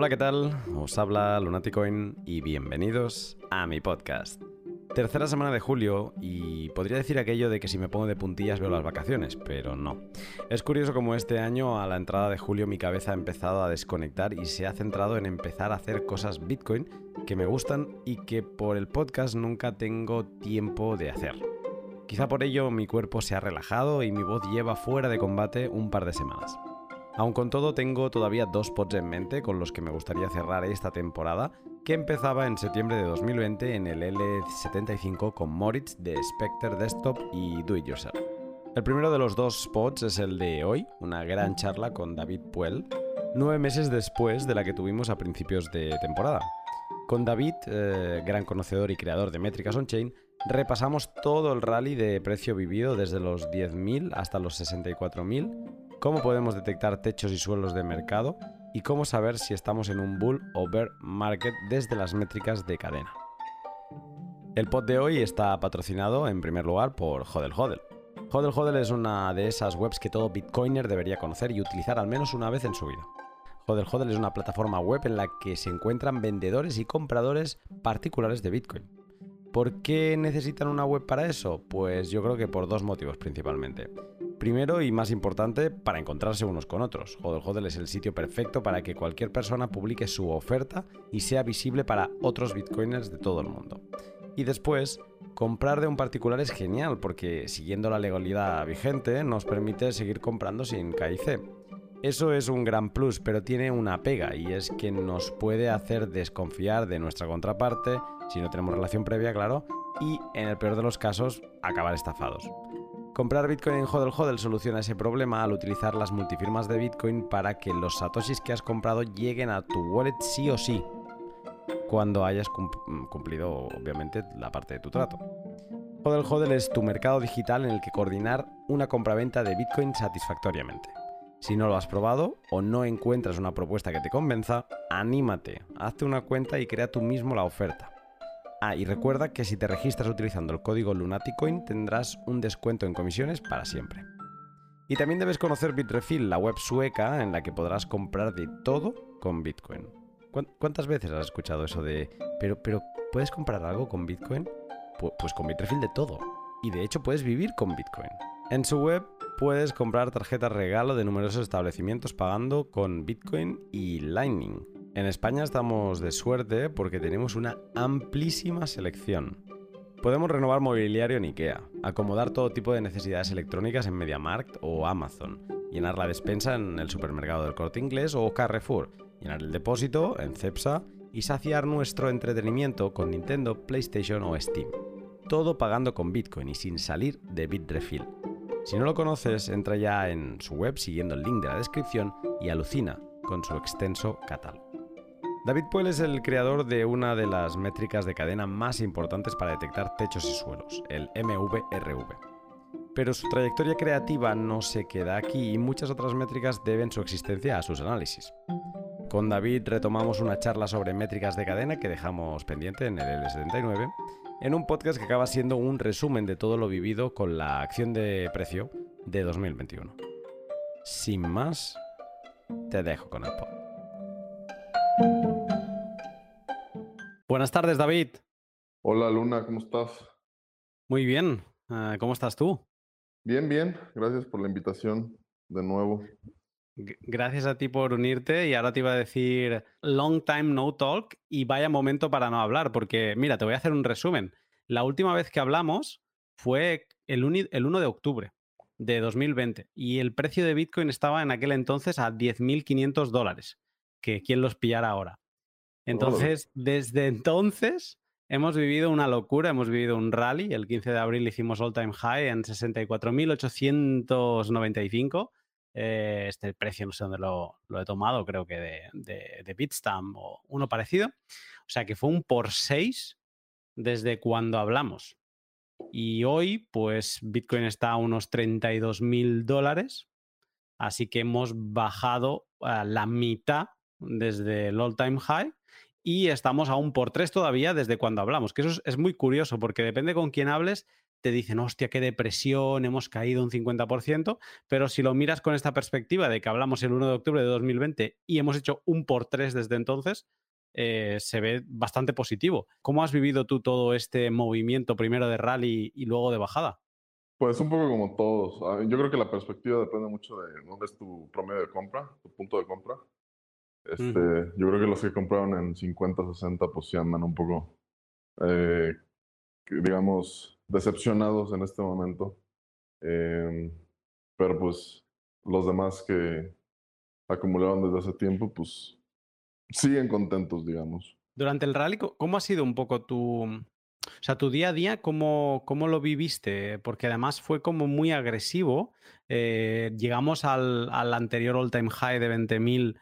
Hola, ¿qué tal? Os habla Lunaticoin y bienvenidos a mi podcast. Tercera semana de julio y podría decir aquello de que si me pongo de puntillas veo las vacaciones, pero no. Es curioso como este año a la entrada de julio mi cabeza ha empezado a desconectar y se ha centrado en empezar a hacer cosas Bitcoin que me gustan y que por el podcast nunca tengo tiempo de hacer. Quizá por ello mi cuerpo se ha relajado y mi voz lleva fuera de combate un par de semanas. Aun con todo, tengo todavía dos pods en mente con los que me gustaría cerrar esta temporada, que empezaba en septiembre de 2020 en el L75 con Moritz de Spectre Desktop y Do It Yourself. El primero de los dos pods es el de hoy, una gran charla con David Puel, nueve meses después de la que tuvimos a principios de temporada. Con David, eh, gran conocedor y creador de Métricas On-Chain, repasamos todo el rally de precio vivido desde los 10.000 hasta los 64.000 cómo podemos detectar techos y suelos de mercado y cómo saber si estamos en un bull o bear market desde las métricas de cadena. El pod de hoy está patrocinado en primer lugar por Hodel Hodel. Hodel Hodel es una de esas webs que todo bitcoiner debería conocer y utilizar al menos una vez en su vida. Hodel Hodel es una plataforma web en la que se encuentran vendedores y compradores particulares de Bitcoin. ¿Por qué necesitan una web para eso? Pues yo creo que por dos motivos principalmente. Primero y más importante, para encontrarse unos con otros. Hodel Hodel es el sitio perfecto para que cualquier persona publique su oferta y sea visible para otros bitcoiners de todo el mundo. Y después, comprar de un particular es genial porque siguiendo la legalidad vigente nos permite seguir comprando sin KIC. Eso es un gran plus, pero tiene una pega y es que nos puede hacer desconfiar de nuestra contraparte si no tenemos relación previa, claro, y en el peor de los casos, acabar estafados. Comprar Bitcoin en HODL HODL soluciona ese problema al utilizar las multifirmas de Bitcoin para que los satoshis que has comprado lleguen a tu wallet sí o sí, cuando hayas cumplido obviamente la parte de tu trato. HODL HODL es tu mercado digital en el que coordinar una compraventa de Bitcoin satisfactoriamente. Si no lo has probado o no encuentras una propuesta que te convenza, anímate, hazte una cuenta y crea tú mismo la oferta. Ah, y recuerda que si te registras utilizando el código Lunaticoin tendrás un descuento en comisiones para siempre. Y también debes conocer Bitrefill, la web sueca en la que podrás comprar de todo con Bitcoin. ¿Cuántas veces has escuchado eso de, pero, pero, ¿puedes comprar algo con Bitcoin? Pues con Bitrefill de todo. Y de hecho puedes vivir con Bitcoin. En su web puedes comprar tarjetas regalo de numerosos establecimientos pagando con Bitcoin y Lightning. En España estamos de suerte porque tenemos una amplísima selección. Podemos renovar mobiliario en IKEA, acomodar todo tipo de necesidades electrónicas en MediaMarkt o Amazon, llenar la despensa en el supermercado del Corte Inglés o Carrefour, llenar el depósito en Cepsa y saciar nuestro entretenimiento con Nintendo, PlayStation o Steam. Todo pagando con Bitcoin y sin salir de Bitrefill. Si no lo conoces, entra ya en su web siguiendo el link de la descripción y alucina con su extenso catálogo. David Puel es el creador de una de las métricas de cadena más importantes para detectar techos y suelos, el MVRV. Pero su trayectoria creativa no se queda aquí y muchas otras métricas deben su existencia a sus análisis. Con David retomamos una charla sobre métricas de cadena que dejamos pendiente en el L79, en un podcast que acaba siendo un resumen de todo lo vivido con la acción de precio de 2021. Sin más, te dejo con el pod. Buenas tardes, David. Hola, Luna, ¿cómo estás? Muy bien. Ah, ¿Cómo estás tú? Bien, bien. Gracias por la invitación de nuevo. Gracias a ti por unirte y ahora te iba a decir long time no talk y vaya momento para no hablar, porque mira, te voy a hacer un resumen. La última vez que hablamos fue el, el 1 de octubre de 2020 y el precio de Bitcoin estaba en aquel entonces a 10.500 dólares que quién los pillara ahora. Entonces, desde entonces hemos vivido una locura, hemos vivido un rally. El 15 de abril hicimos all time high en 64.895. Eh, este precio no sé dónde lo, he tomado, creo que de, de, de, Bitstamp o uno parecido. O sea que fue un por 6 desde cuando hablamos. Y hoy, pues Bitcoin está a unos 32.000 dólares. Así que hemos bajado a la mitad desde el all-time high y estamos aún por tres todavía desde cuando hablamos, que eso es, muy curioso porque depende con quién hables, te dicen, hostia, qué depresión, hemos caído un 50%, pero si lo miras con esta perspectiva de que hablamos el 1 de octubre de 2020 y hemos hecho un por tres desde entonces, eh, se ve bastante positivo. ¿Cómo has vivido tú todo este movimiento, primero de rally y luego de bajada? Pues un poco como todos. Ah, yo creo que la perspectiva depende mucho de dónde es tu promedio de compra, tu punto de compra. Este, Yo creo que los que compraron en 50, 60, pues sí andan un poco, eh, digamos, decepcionados en este momento. Em, pero pues los demás que acumularon desde hace tiempo, pues siguen contentos, digamos. Durante el rally, ¿cómo ha sido un poco tu, o sea, tu día a día, ¿cómo, cómo lo viviste? Porque además fue como muy agresivo. Eh, llegamos al, al, anterior all-time high de 20.000 mm,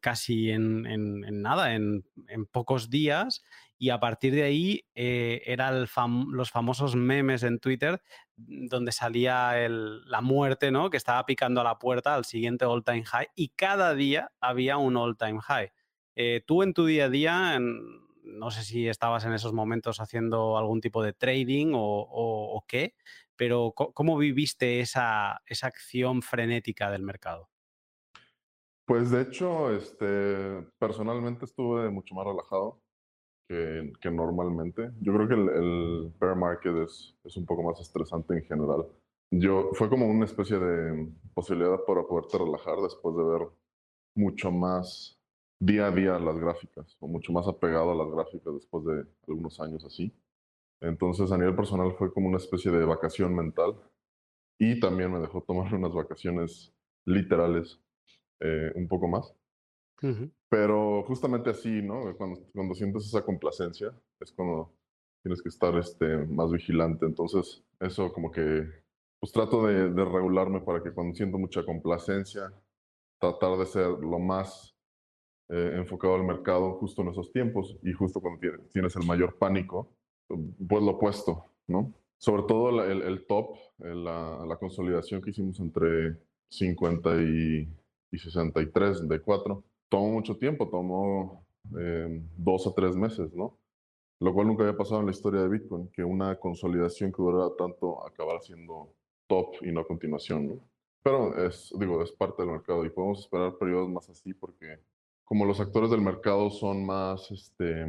casi en, nada, en, pocos días. Y a partir de ahí eh, eran los famosos memes en Twitter mm, donde salía la muerte, ¿no? Que estaba picando a la puerta al siguiente all-time high y cada día había un all-time high. Eh, tú en tu día a día, no sé si estabas en esos momentos haciendo algún tipo de trading o, qué, pero ¿cómo viviste esa, esa, acción frenética del mercado? Pues de hecho, este, personalmente estuve mucho más relajado que, normalmente. Yo creo que el, el bear market es, es, un poco más estresante en general. Yo, fue como una especie de posibilidad para poderte relajar después de ver mucho más día a día las gráficas, o mucho más apegado a las gráficas después de algunos años así. Entonces, a nivel personal fue como una especie de vacación mental y también me dejó tomar unas vacaciones literales eh, un poco más. Pero justamente así, ¿no? Cuando, cuando sientes esa complacencia es cuando tienes que estar este, más vigilante. Entonces, eso como que, pues trato de, de regularme para que cuando siento mucha complacencia, tratar de ser lo más eh, enfocado al mercado justo en esos tiempos y justo cuando tienes el mayor pánico, pues lo opuesto, ¿no? Sobre todo el, el top, eh, la, la, consolidación que hicimos entre 50 y, y 63 de 4, tomó mucho tiempo, tomó eh, dos o tres meses, ¿no? Lo cual nunca había pasado en la historia de Bitcoin, que una consolidación que durara tanto acabara siendo top y no a continuación, ¿no? Pero es, digo, es parte del mercado y podemos esperar periodos más así porque como los actores del mercado son más este,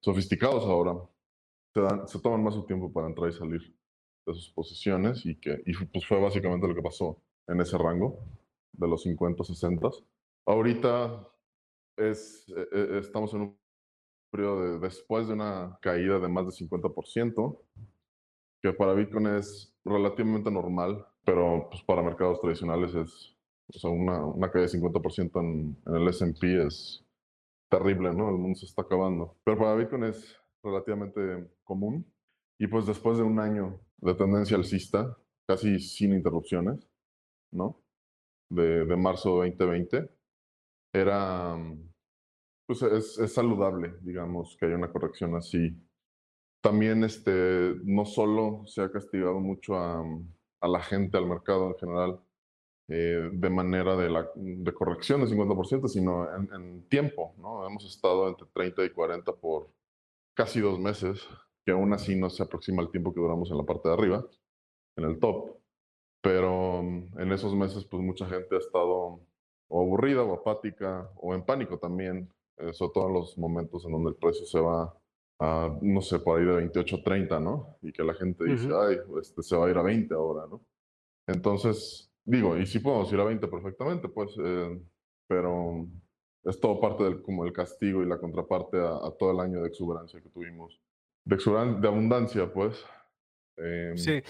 sofisticados ahora, se, se toman más su tiempo para entrar y salir de sus posiciones y que y pues fue básicamente lo que pasó en ese rango de los 50, 60. Ahorita es, e, e, estamos en un periodo de, después de una caída de más de 50%, que para Bitcoin es relativamente normal, pero pues para mercados tradicionales es o sea, una, una caída de 50% en, en el SP es terrible, ¿no? El mundo se está acabando. Pero para Bitcoin es relativamente común. Y pues después de un año de tendencia alcista, casi sin interrupciones, ¿no? De, de marzo 2020, era, pues es, es, saludable, digamos, que haya una corrección así. También, este, no solo se ha castigado mucho a, a la gente, al mercado en general, eh, de manera de, la, de corrección del 50%, sino en, tiempo. ¿no? Hemos estado entre 30 y 40 por casi dos meses, que aún así no se aproxima al tiempo que duramos en la parte de arriba, en el top. Pero mm, en esos meses, pues mucha gente ha estado o aburrida o apática o en pánico también, eh, sobre todo en los momentos en donde el precio se va a, no sé, por ahí de 28 30, ¿no? Y que la gente dice, uh -huh. ay, este se va a ir a 20 ahora, ¿no? Entonces, Digo, y sí podemos ir a 20 perfectamente, pues, eh, pero es todo parte del como el castigo y la contraparte a, a, todo el año de exuberancia que tuvimos. De, exuberancia, de abundancia, pues. Eh, sí.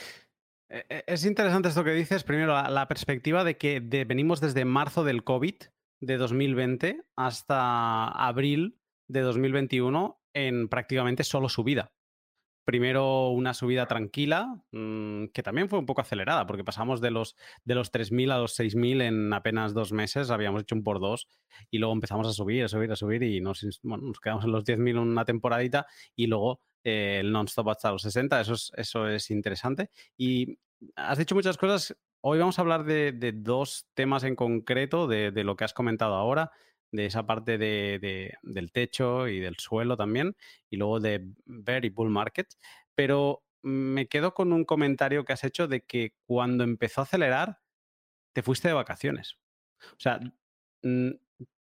E, e, es interesante esto que dices. Primero, la, perspectiva de que venimos desde marzo del COVID de 2020 hasta abril de 2021 en prácticamente solo subida primero una subida tranquila, mmm, que también fue un poco acelerada, porque pasamos de los, de los 3.000 a los 6.000 en apenas dos meses, habíamos hecho un por dos, y luego empezamos a subir, a subir, a subir, y nos quedamos en los 10.000 una temporadita, y luego eh, el non-stop hasta los 60, eso es, eso es interesante. Y has dicho muchas cosas, hoy vamos a hablar de, de dos temas en concreto, de, de lo que has comentado ahora, de esa parte de, de, del techo y del suelo también, y luego de bear y bull market. Pero me quedo con un comentario que has hecho de que cuando empezó a acelerar, te fuiste de vacaciones. O sea,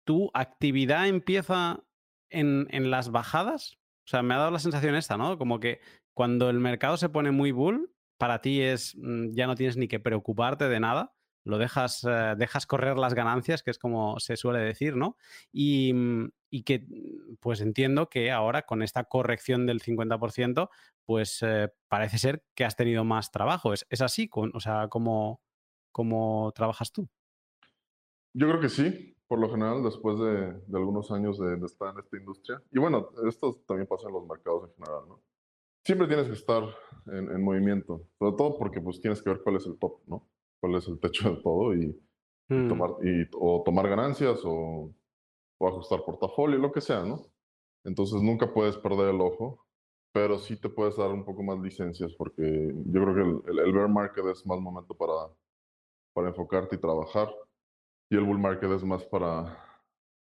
¿tu actividad empieza en, en, las bajadas? O sea, me ha dado la sensación esta, ¿no? Como que cuando el mercado se pone muy bull, para ti es mm, ya no tienes ni que preocuparte de nada, lo dejas, eh, dejas correr las ganancias, que es como se suele decir, ¿no? Y, mm, que, mm, pues entiendo que ahora con esta corrección del 50%, pues eh, parece ser que has tenido más trabajo. ¿Es, es así? O sea, ¿cómo, ¿cómo trabajas tú? Yo creo que sí, por lo general, después de, de algunos años de, de, estar en esta industria. Y bueno, esto también pasa en los mercados en general, ¿no? Siempre tienes que estar en, en movimiento, sobre todo porque pues tienes que ver cuál es el top, ¿no? Cuál es el techo de todo y, mm. tomar, y, o tomar ganancias o, o ajustar portafolio, lo que sea, ¿no? Entonces nunca puedes perder el ojo, pero sí te puedes dar un poco más licencias porque yo creo que el, el, el bear market es más momento para, para enfocarte y trabajar y el bull market es más para,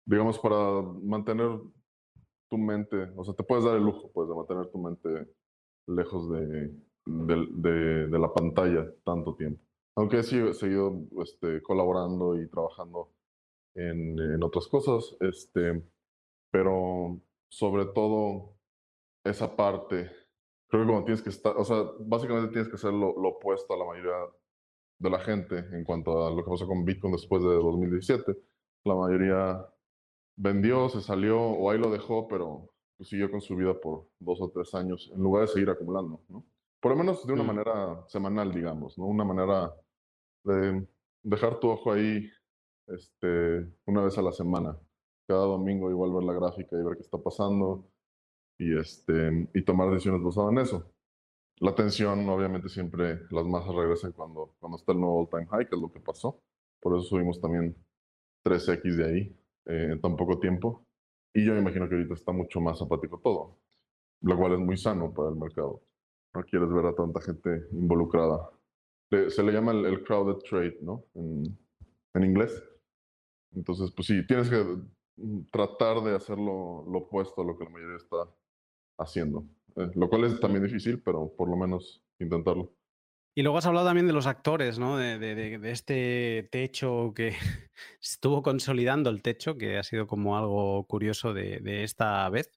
digamos, para mantener tu mente, o sea, te puedes dar el lujo, pues, de mantener tu mente lejos de, de, la pantalla tanto tiempo. Aunque sí he seguido este, colaborando y trabajando en, en, otras cosas, este, pero sobre todo esa parte, creo que como tienes que estar, o sea, básicamente tienes que hacer lo, lo opuesto a la mayoría de la gente en cuanto a lo que pasó con Bitcoin después de 2017. La mayoría vendió, se salió o ahí lo dejó, pero pues, siguió con su vida por dos o tres años en lugar de seguir acumulando, ¿no? Por lo menos de una mm. manera semanal, digamos, ¿no? Una manera de dejar tu ojo ahí este, una vez a la semana. Cada domingo igual ver la gráfica y ver qué está pasando y, este, y tomar decisiones basadas en eso. La atención, obviamente, siempre las masas regresan cuando, cuando está el nuevo all-time high, que es lo que pasó. Por eso subimos también 3X de ahí eh, en tan poco tiempo. Y yo me imagino que ahorita está mucho más apático todo, lo cual es muy sano para el mercado. No quieres ver a tanta gente involucrada. Se le llama el, crowded trade, ¿no? En, en, inglés. Entonces, pues sí, tienes que mm, tratar de hacer lo, lo opuesto a lo que la mayoría está haciendo. Eh, lo cual es también difícil, pero por lo menos intentarlo. Y luego has hablado también de los actores, ¿no? De, de, de, este techo que estuvo consolidando el techo, que ha sido como algo curioso de, esta vez.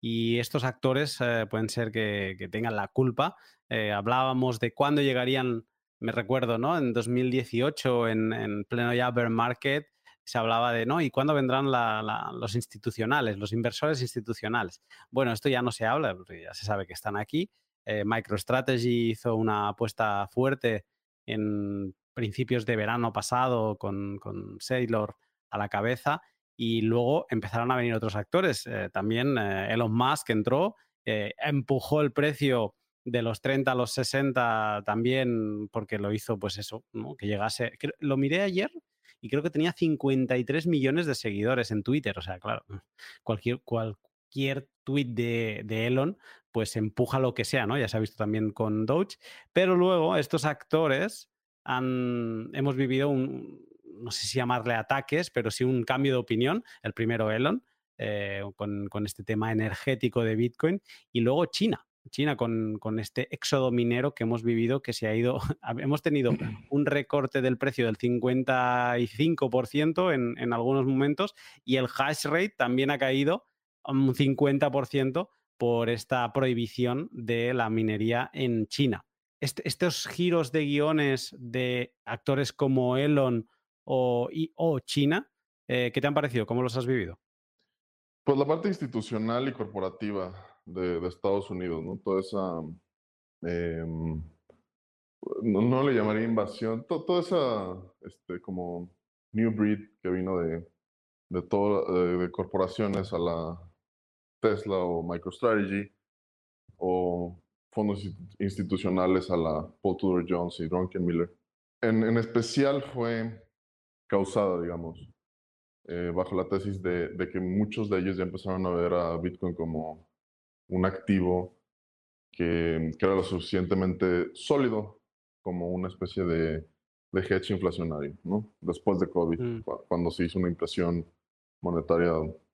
Y estos actores eh, pueden ser que, que, tengan la culpa. Eh, hablábamos de cuándo llegarían, me recuerdo, ¿no? En 2018, en, en pleno ya bear market, se hablaba de, ¿no? ¿Y cuándo vendrán los institucionales, los inversores institucionales? Bueno, esto ya no se habla, porque ya se sabe que están aquí. Eh, MicroStrategy hizo una apuesta fuerte en principios de verano pasado con, con Saylor a la cabeza y luego empezaron a venir otros actores. Eh, también eh, Elon Musk entró, eh, empujó el precio de los 30 a los 60 también porque lo hizo pues eso, ¿no? que llegase. Lo miré ayer y creo que tenía 53 millones de seguidores en Twitter. O sea, claro, cualquier, cualquier tweet de, de Elon pues empuja lo que sea, ¿no? Ya se ha visto también con Doge. Pero luego estos actores han, hemos vivido un, no sé si llamarle ataques, pero sí un cambio de opinión. El primero Elon, eh, con, con, este tema energético de Bitcoin, y luego China. China con, con, este éxodo minero que hemos vivido, que se ha ido, hemos tenido un recorte del precio del 55% en, en algunos momentos y el hash rate también ha caído un 50% por esta prohibición de la minería en China. Estos giros de guiones de actores como Elon o, y, o China, eh, ¿qué te han parecido? ¿Cómo los has vivido? Pues la parte institucional y corporativa de, de Estados Unidos, ¿no? Toda esa, eh, no, no, le llamaría invasión, to, toda esa, este, como new breed que vino de, de, todo, de, de corporaciones a la Tesla o MicroStrategy, o fondos institucionales a la Paul Tudor Jones y Druckenmiller. En, en especial fue causada, digamos, eh, bajo la tesis de, de, que muchos de ellos ya empezaron a ver a Bitcoin como un activo que, que, era lo suficientemente sólido como una especie de, de hedge inflacionario, ¿no? Después de COVID, mm. cuando se hizo una impresión monetaria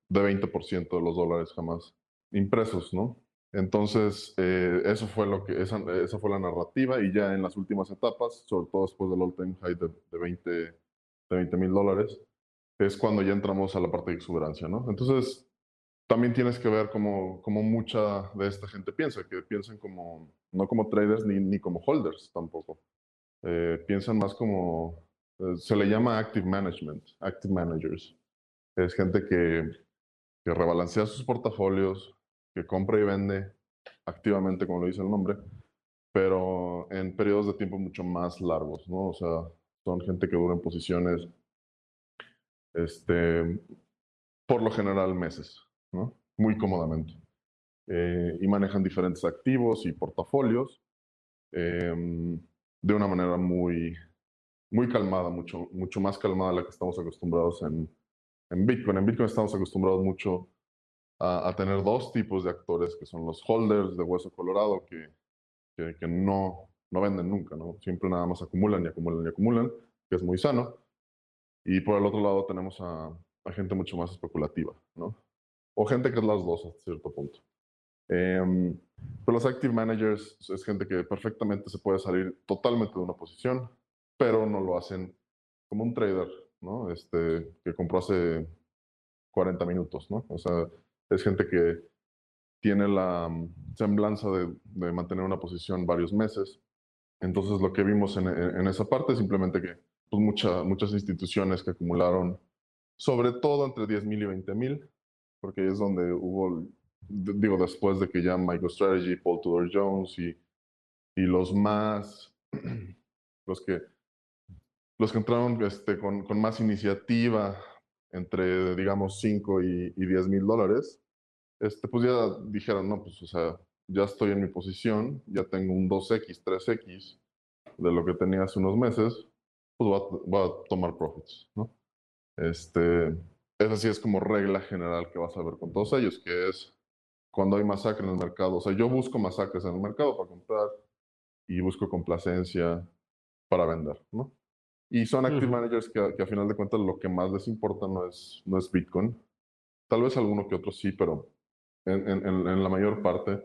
de 20% de los dólares jamás impresos, ¿no? Entonces, eh, eso fue lo que, esa, esa, fue la narrativa y ya en las últimas etapas, sobre todo después del all-time high de, de 20 de 20 mil dólares, es cuando ya entramos a la parte de exuberancia, ¿no? Entonces, también tienes que ver cómo, cómo mucha de esta gente piensa, que piensan como, no como traders ni, ni como holders tampoco. Eh, piensan más como, eh, se le llama active management, active managers. Es gente que, que rebalancea sus portafolios, que compra y vende activamente, como lo dice el nombre, pero en periodos de tiempo mucho más largos, ¿no? O sea, son gente que dura en posiciones, este, por lo general meses, ¿no? Muy cómodamente. Eh, y manejan diferentes activos y portafolios eh, de una manera muy, muy calmada, mucho, mucho más calmada a la que estamos acostumbrados en, en Bitcoin. En Bitcoin estamos acostumbrados mucho a, tener dos tipos de actores, que son los holders de hueso colorado, que, que, no, no venden nunca, ¿no? Siempre nada más acumulan y acumulan y acumulan, que es muy sano. Y por el otro lado tenemos a, a gente mucho más especulativa, ¿no? O gente que es las dos a cierto punto. Eh, pero los active managers es gente que perfectamente se puede salir totalmente de una posición, pero no lo hacen como un trader, ¿no? Este, que compró hace 40 minutos, ¿no? O sea, es gente que tiene la mm, semblanza de, de mantener una posición varios meses. Entonces, lo que vimos en, en esa parte es simplemente que pues, mucha, muchas instituciones que acumularon, sobre todo entre 10 mil y 20 mil, porque es donde hubo, digo, después de que ya MicroStrategy, Paul Tudor Jones y, y los más, los que, los que entraron este, con, con más iniciativa, entre, digamos, 5 y, y 10 mil dólares, este, pues ya dijeron, no, pues, o sea, ya estoy en mi posición, ya tengo un 2X, 3X de lo que tenía hace unos meses, pues voy a, voy a tomar profits, ¿no? Este, esa sí es como regla general que vas a ver con todos ellos, que es cuando hay masacre en el mercado. O sea, yo busco masacres en el mercado para comprar y busco complacencia para vender, ¿no? Y son active managers que, que, a final de cuentas lo que más les importa no es, no es Bitcoin. Tal vez alguno que otro sí, pero en, en, en la mayor parte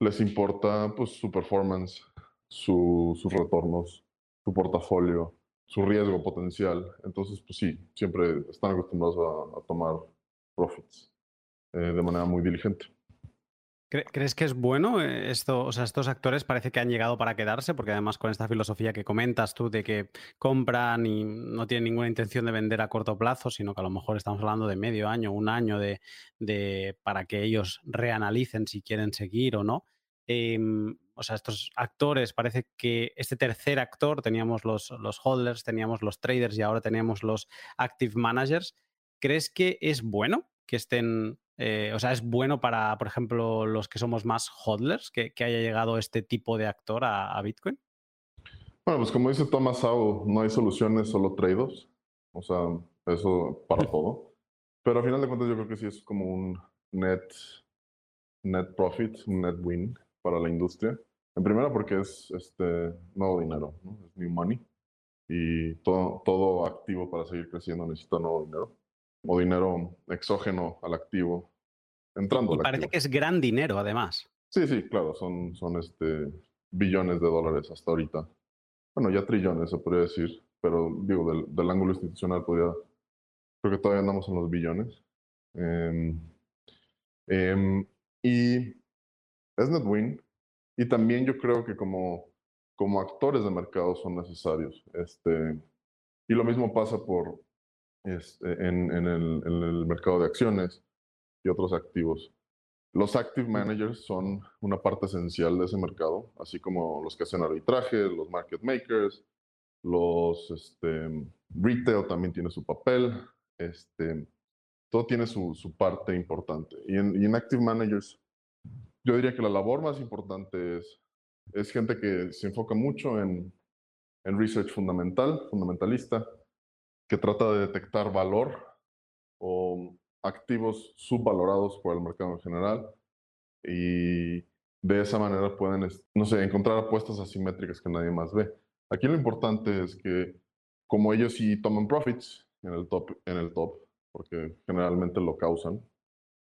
les importa pues, su performance, su, sus retornos, su portafolio, su riesgo potencial. Entonces, pues sí, siempre están acostumbrados a, tomar profits eh, de manera muy diligente. ¿Crees que es bueno eh, esto? O sea, estos actores parece que han llegado para quedarse, porque además con esta filosofía que comentas tú de que compran y no tienen ninguna intención de vender a corto plazo, sino que a lo mejor estamos hablando de medio año, un año de, de para que ellos reanalicen si quieren seguir o no. Eh, o sea, estos actores, parece que este tercer actor, teníamos los, los holders, teníamos los traders y ahora tenemos los active managers. ¿Crees que es bueno que estén eh, o sea, ¿es bueno para, por ejemplo, los que somos más hodlers que, que haya llegado este tipo de actor a, a, Bitcoin? Bueno, pues como dice Thomas Sowell, no hay soluciones, solo trade-offs. O sea, eso para todo. Pero al final de cuentas yo creo que sí es como un net, net profit, un net win para la industria. En primera porque es este, nuevo dinero, ¿no? es new money. Y todo, todo activo para seguir creciendo necesita nuevo dinero o dinero exógeno al activo entrando. Y, y parece activo. que es gran dinero, además. Sí, sí, claro, son, son este, billones de dólares hasta ahorita. Bueno, ya trillones, se podría decir, pero digo, del, del ángulo institucional podría, creo que todavía andamos en los billones. Eh, eh, y es net win. Y también yo creo que como, como actores de mercado son necesarios. Este, y lo mismo pasa por, este, en, en, el, en, el, mercado de acciones y otros activos. Los active managers son una parte esencial de ese mercado, así como los que hacen arbitraje, los market makers, los este, retail también tiene su papel, este, todo tiene su, su parte importante. Y en, y en, active managers, yo diría que la labor más importante es, gente que se enfoca mucho en, en research fundamental, fundamentalista, que trata de detectar valor o activos subvalorados por el mercado en general y de esa manera pueden, no sé, encontrar apuestas asimétricas que nadie más ve. Aquí lo importante es que como ellos sí toman profits en el top, en el top porque generalmente lo causan,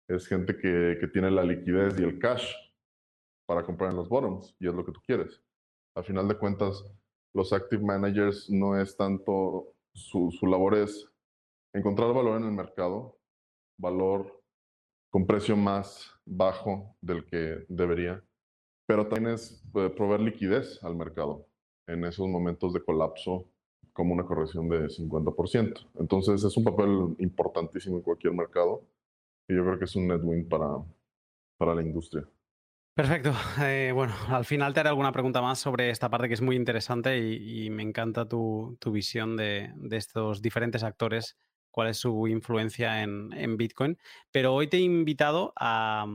es gente que, que tiene la liquidez y el cash para comprar en los bottoms y es lo que tú quieres. Al final de cuentas, los active managers no es tanto, su, su labor es encontrar valor en el mercado, valor con precio más bajo del que debería, pero también es eh, proveer liquidez al mercado en esos momentos de colapso como una corrección de 50%. Entonces es un papel importantísimo en cualquier mercado y yo creo que es un net win para, para la industria. Perfecto. Eh, bueno, al final te haré alguna pregunta más sobre esta parte que es muy interesante y, me encanta tu, tu visión de, de, estos diferentes actores, cuál es su influencia en, en Bitcoin. Pero hoy te he invitado a,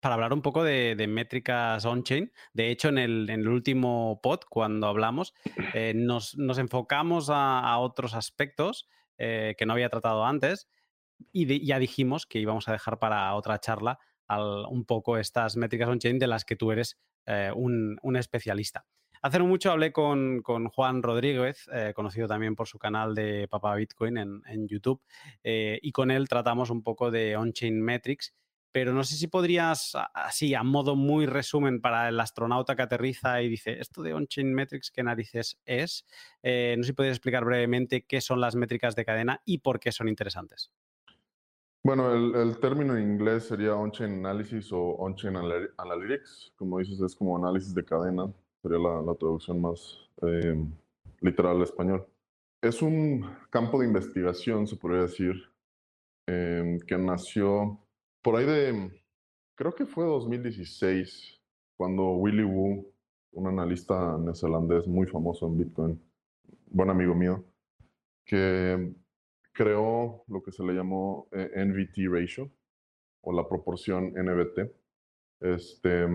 para hablar un poco de, métricas on-chain. De hecho, en el, último pod, cuando hablamos, eh, nos, enfocamos a, otros aspectos eh, que no había tratado antes y ya dijimos que íbamos a dejar para otra charla un poco estas métricas on-chain de las que tú eres eh, un, especialista. Hace mucho hablé con, Juan Rodríguez, conocido también por su canal de Papa Bitcoin en, YouTube, y con él tratamos un poco de on-chain metrics pero no sé si podrías, así, a modo muy resumen para el astronauta que aterriza y dice, esto de on-chain metrics, ¿qué narices es? Eh, no sé si podrías explicar brevemente qué son las métricas de cadena y por qué son interesantes. Bueno, el, término en inglés sería on-chain analysis o on-chain analytics. Como dices, es como análisis de cadena, sería la, traducción más eh, literal al español. Es un campo de investigación, se podría decir, eh, que nació por ahí de, creo que fue 2016, cuando Willy Wu, un analista neozelandés muy famoso en Bitcoin, buen amigo mío, que creó lo que se le llamó eh, NVT ratio o la proporción NBT. Este,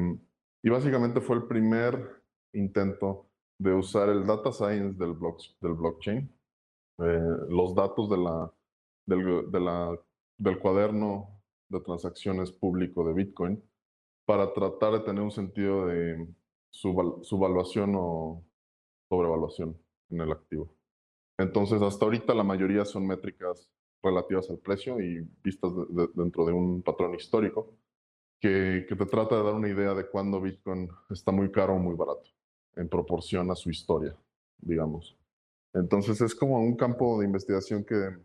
y básicamente fue el primer intento de usar el data science del, del blockchain, eh, los datos de la, del, del cuaderno de transacciones público de Bitcoin para tratar de tener un sentido de subvaluación o sobrevaluación en el activo. Entonces, hasta ahorita la mayoría son métricas relativas al precio y vistas dentro de un patrón histórico que, que, te trata de dar una idea de cuándo Bitcoin está muy caro o muy barato en proporción a su historia, digamos. Entonces es como un campo de investigación que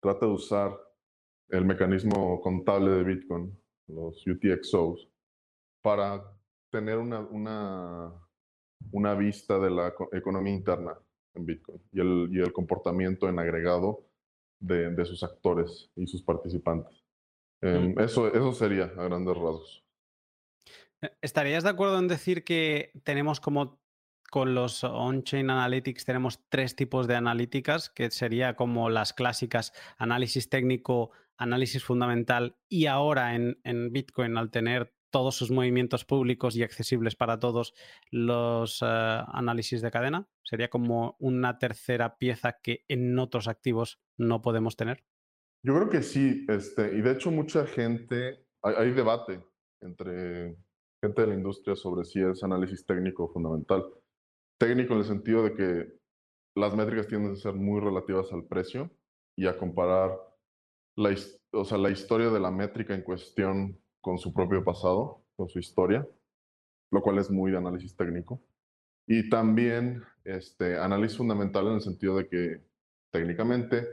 trata de usar el mecanismo contable de Bitcoin, los UTXOs, para tener una, una, una vista de la economía interna en Bitcoin y el, y el comportamiento en agregado de, de, sus actores y sus participantes. Em, eso, eso sería a grandes rasgos. Eh, ¿Estarías de acuerdo en decir que tenemos como con los on-chain analytics tenemos tres tipos de analíticas, que sería como las clásicas análisis técnico, análisis fundamental y ahora en, Bitcoin al tener todos sus movimientos públicos y accesibles para todos los eh, análisis de cadena? ¿Sería como una tercera pieza que en otros activos no podemos tener? Yo creo que sí, este, y de hecho mucha gente, hay, debate entre gente de la industria sobre si es análisis técnico fundamental. Técnico en el sentido de que las métricas tienden a ser muy relativas al precio y a comparar la, o sea, la historia de la métrica en cuestión con su propio pasado, con su historia, lo cual es muy de análisis técnico. Y también este, análisis fundamental en el sentido de que técnicamente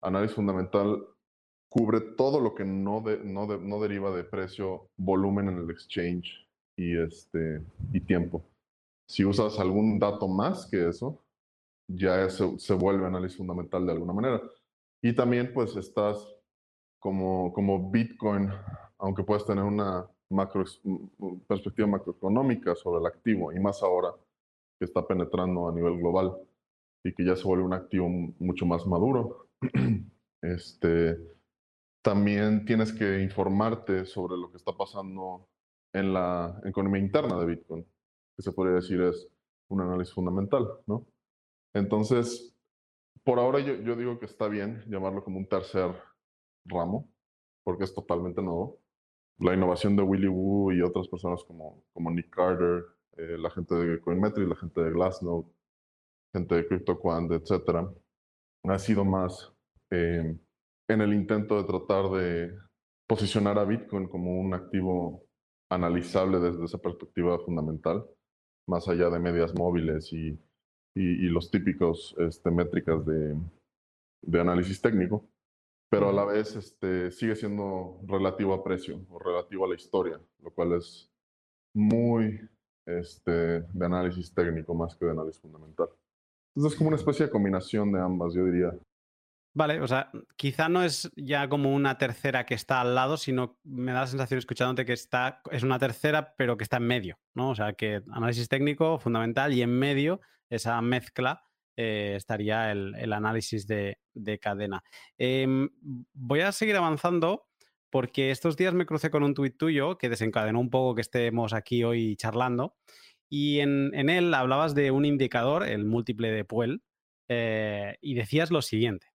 análisis fundamental cubre todo lo que no, no, no, deriva de precio, volumen en el exchange y, este, y tiempo. Si usas algún dato más que eso, ya se, se vuelve análisis fundamental de alguna manera. Y también pues estás como, como Bitcoin, aunque puedes tener una macro, perspectiva macroeconómica sobre el activo, y más ahora que está penetrando a nivel global y que ya se vuelve un activo mucho más maduro, este, también tienes que informarte sobre lo que está pasando en la economía interna de Bitcoin, que se podría decir es un análisis fundamental, ¿no? Entonces, por ahora yo, yo digo que está bien llamarlo como un tercer ramo, porque es totalmente nuevo. La innovación de Willy Wu y otras personas como, como Nick Carter, eh, la gente de CoinMetric, la gente de Glassnode, gente de CryptoQuant, etcétera, ha sido más eh, en el intento de tratar de posicionar a Bitcoin como un activo analizable desde esa perspectiva fundamental, más allá de medias móviles y, y, los típicos este, métricas de, de, análisis técnico, pero a la vez este, sigue siendo relativo a precio o relativo a la historia, lo cual es muy este, de análisis técnico más que de análisis fundamental. Entonces es como una especie de combinación de ambas, yo diría. Vale, o sea, quizá no es ya como una tercera que está al lado, sino me da la sensación escuchándote que está, es una tercera, pero que está en medio, ¿no? O sea, que análisis técnico fundamental y en medio, esa mezcla, eh, estaría el, análisis de, cadena. Em, voy a seguir avanzando porque estos días me crucé con un tuit tuyo que desencadenó un poco que estemos aquí hoy charlando. Y en, él hablabas de un indicador, el múltiple de Puel, eh, y decías lo siguiente.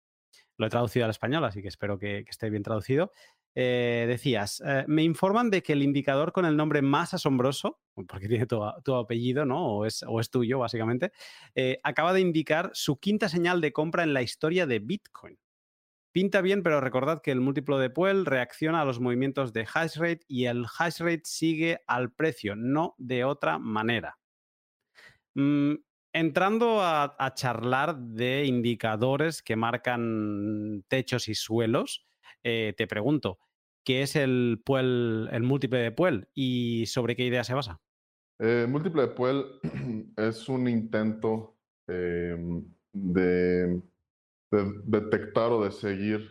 Lo he traducido al español, así que espero que, esté bien traducido. Eh, decías, eh, me informan de que el indicador con el nombre más asombroso, porque tiene tu, apellido, ¿no? O es, tuyo, básicamente, acaba de indicar su quinta señal de compra en la historia de Bitcoin. Pinta bien, pero recordad que el múltiplo de Puel reacciona a los movimientos de hash rate y el hash rate sigue al precio, no de otra manera. Mm, entrando a, charlar de indicadores que marcan techos y suelos, eh, te pregunto, ¿qué es el, Puel, el múltiple de Puel y sobre qué idea se basa? El múltiple de Puel es un intento em, de de detectar o de seguir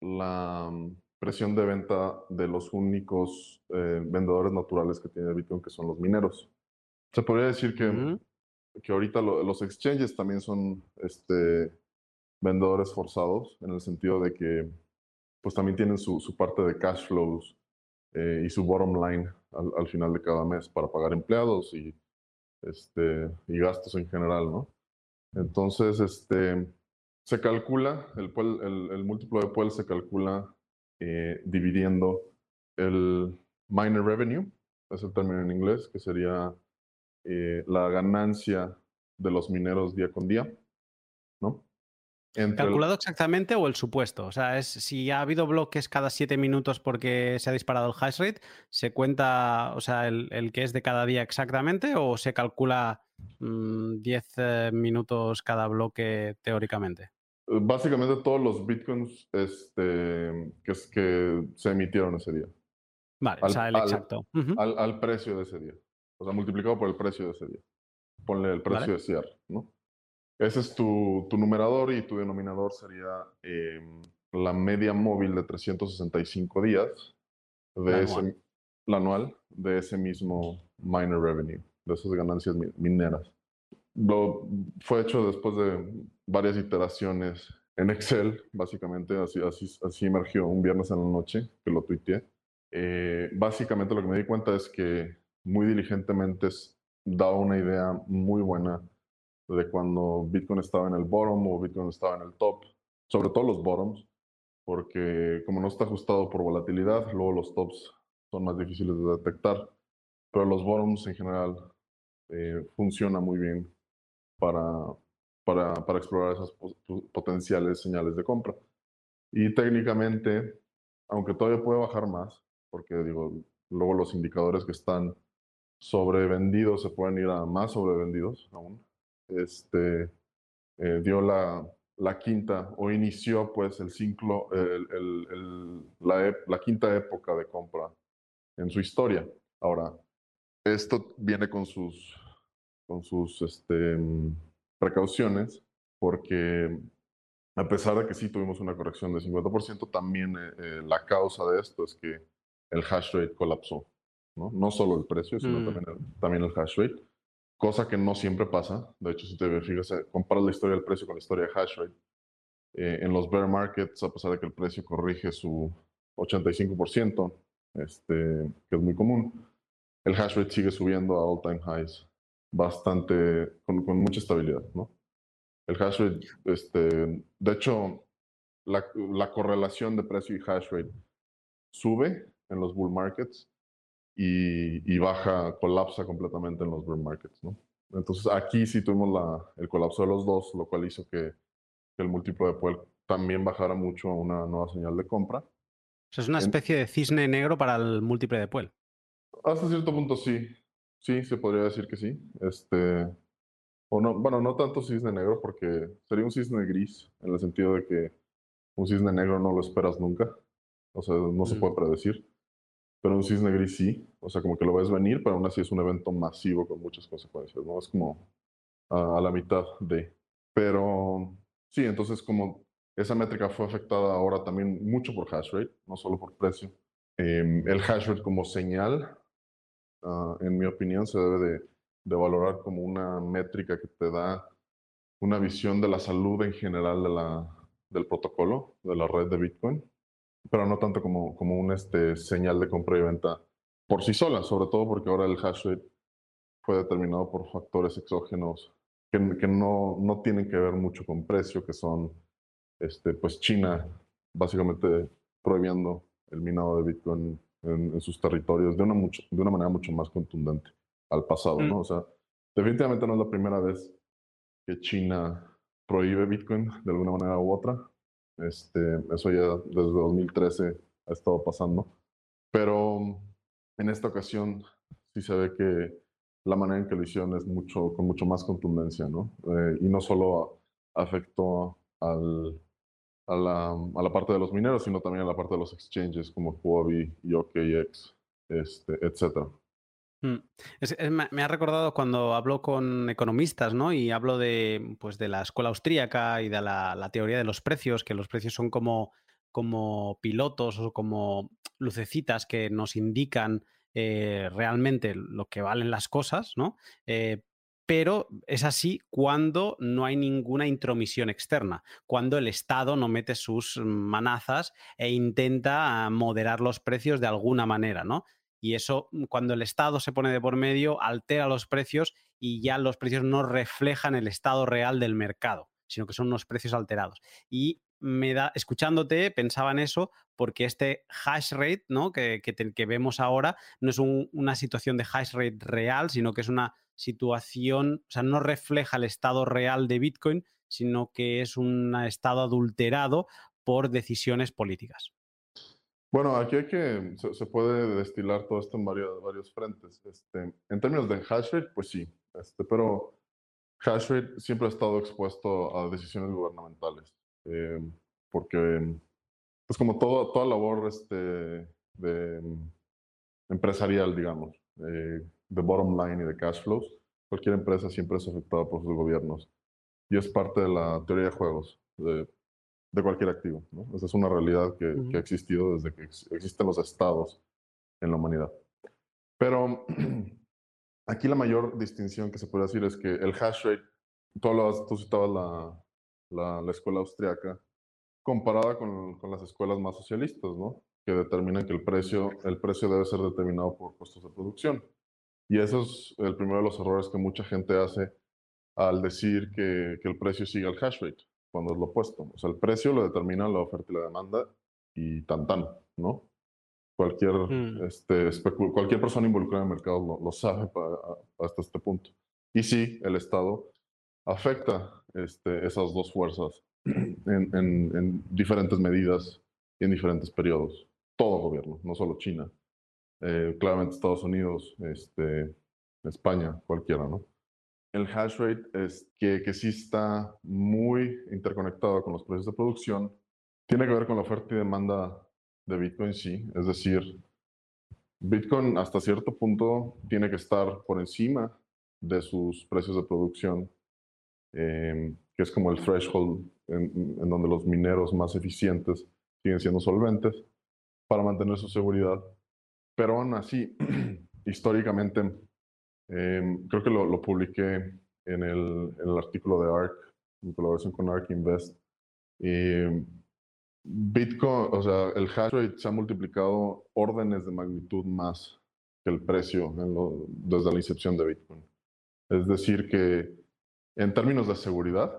la mm, presión de venta de los únicos eh, vendedores naturales que tiene Bitcoin, que son los mineros. Se podría decir que, que ahorita los exchanges también son este, vendedores forzados, en el sentido de que pues también tienen su, su parte de cash flows eh, y su bottom line al, al, final de cada mes para pagar empleados y, este, y gastos en general, ¿no? Entonces, este, se calcula, el, el, múltiplo de Puel se calcula eh, dividiendo el miner revenue, es el término en inglés, que sería eh, la ganancia de los mineros día con día. ¿Calculado exactamente o el supuesto? O sea, es si ha habido bloques cada siete minutos porque se ha disparado el hash rate, ¿se cuenta, o sea, el, el que es de cada día exactamente o se calcula 10 mm, eh, minutos cada bloque teóricamente? Básicamente todos los bitcoins este, que, que se emitieron ese día. Vale, o sea, el exacto. Al, precio de ese día. O sea, multiplicado por el precio de ese día. Ponle el precio de cierre, ¿no? Ese es tu, tu, numerador y tu denominador sería em, la media móvil de 365 días de ese, la anual de ese mismo miner revenue de esas ganancias mineras. Lo, fue hecho después de varias iteraciones en Excel, básicamente, así, así, así emergió un viernes en la noche, que lo tuiteé. Eh, básicamente lo que me di cuenta es que muy diligentemente daba una idea muy buena de cuando Bitcoin estaba en el bottom o Bitcoin estaba en el top, sobre todo los bottoms, porque como no está ajustado por volatilidad, luego los tops son más difíciles de detectar, pero los bottoms en general eh, funciona muy bien para, para, para explorar esas potenciales señales de compra. Y técnicamente, aunque todavía puede bajar más, porque digo, luego los indicadores que están sobrevendidos se pueden ir a más sobrevendidos aún, este, eh, dio la, la, quinta o inició pues el ciclo, el, el, la, la, quinta época de compra en su historia. Ahora, esto viene con sus, con sus este, precauciones, porque a pesar de que sí tuvimos una corrección de 50%, también eh, eh, la causa de esto es que el hash rate colapsó. No, no solo el precio, sino mm. también, el, también, el, hash rate, cosa que no siempre pasa. De hecho, si te fijas, eh, comparas la historia del precio con la historia de hash rate, en los bear markets, a pesar de que el precio corrige su 85%, este, que es muy común, el hash rate sigue subiendo a all time highs bastante, con, con mucha estabilidad, ¿no? El hash rate, este, de hecho, la, la, correlación de precio y hash rate sube en los bull markets y, y, baja, colapsa completamente en los bear markets, ¿no? Entonces aquí sí tuvimos la, el colapso de los dos, lo cual hizo que, que el múltiplo de Puel también bajara mucho a una nueva señal de compra. O sea, es una especie de cisne negro para el múltiple de Puel. hasta cierto punto sí. Sí, se podría decir que sí. Este, o no, bueno, no tanto cisne negro, porque sería un cisne gris, en el sentido de que un cisne negro no lo esperas nunca. O sea, no se puede predecir. Pero un cisne gris sí. O sea, como que lo ves venir, pero aún así es un evento masivo con muchas consecuencias, ¿no? Es como a la mitad de. Pero sí, entonces como esa métrica fue afectada ahora también mucho por hash rate, no solo por precio. Em, el hash rate como señal, ah, en mi opinión, se debe de, de, valorar como una métrica que te da una visión de la salud en general de la, del protocolo, de la red de Bitcoin, pero no tanto como, como un este, señal de compra y venta por sí sola, sobre todo porque ahora el hash rate fue determinado por factores exógenos que, que no, no, tienen que ver mucho con precio, que son este, pues China básicamente prohibiendo el minado de Bitcoin en, sus territorios de una, mucho, de una manera mucho más contundente al pasado, ¿no? Mm. O sea, definitivamente no es la primera vez que China prohíbe Bitcoin de alguna manera u otra. Este, eso ya desde 2013 ha estado pasando. Pero en esta ocasión sí se ve que la manera en que lo hicieron es mucho, con mucho más contundencia, ¿no? Eh, y no solo afectó al, a, la, a, la, parte de los mineros, sino también a la parte de los exchanges como Huobi y OKX, este, etc. Mm. me ha recordado cuando hablo con economistas, ¿no? Y hablo de, pues, de la escuela austríaca y de la, teoría de los precios, que los precios son como, como pilotos o como lucecitas que nos indican eh, realmente lo que valen las cosas, ¿no? Eh, pero es así cuando no hay ninguna intromisión externa, cuando el Estado no mete sus manazas e intenta moderar los precios de alguna manera, ¿no? Y eso, mm, cuando el Estado se pone de por medio, altera los precios y ya los precios no reflejan el estado real del mercado, sino que son unos precios alterados. Y me da, escuchándote, pensaba en eso, porque este hash rate ¿no? que, que, vemos ahora no es una situación de hash rate real, sino que es una situación, o sea, no refleja el estado real de Bitcoin, sino que es un estado adulterado por decisiones políticas. Bueno, aquí hay que, se, puede destilar todo esto en varios, varios frentes. Este, en términos de hash rate, pues sí, este, pero hash rate siempre ha estado expuesto a decisiones gubernamentales. Eh, porque pues como todo, toda labor este, de, empresarial, digamos, eh, de bottom line y de cash flows, cualquier empresa siempre es afectada por sus gobiernos. Y es parte de la teoría de juegos de, de cualquier activo. ¿no? Esa es una realidad que, que, ha existido desde que existen los estados en la humanidad. Pero aquí la mayor distinción que se puede decir es que el hash rate, tú, tú citabas la, la, la escuela austriaca, comparada con, con, las escuelas más socialistas, ¿no? Que determinan que el precio, el precio debe ser determinado por costos de producción. Y eso es el primero de los errores que mucha gente hace al decir que, que el precio sigue al hash rate, cuando es lo opuesto. O sea, el precio lo determina la oferta y la demanda y tan tan, ¿no? Cualquier, mm. este, cualquier persona involucrada en el mercado lo, lo sabe para, hasta este punto. Y sí, el Estado afecta este, esas dos fuerzas en, en, diferentes medidas y en diferentes periodos. Todo gobierno, no solo China. Eh, claramente Estados Unidos, este, España, cualquiera, ¿no? El hash rate es que, que sí está muy interconectado con los precios de producción. Tiene que ver con la oferta y demanda de Bitcoin, sí. Es decir, Bitcoin hasta cierto punto tiene que estar por encima de sus precios de producción Em, que es como el threshold en, donde los mineros más eficientes siguen siendo solventes para mantener su seguridad. Pero aún así, históricamente, em, creo que lo, lo publiqué en el, el, artículo de ARK, en colaboración con ARK Invest. Em, Bitcoin, o sea, el hash rate se ha multiplicado órdenes de magnitud más que el precio desde la incepción de Bitcoin. Es decir, que en términos de seguridad,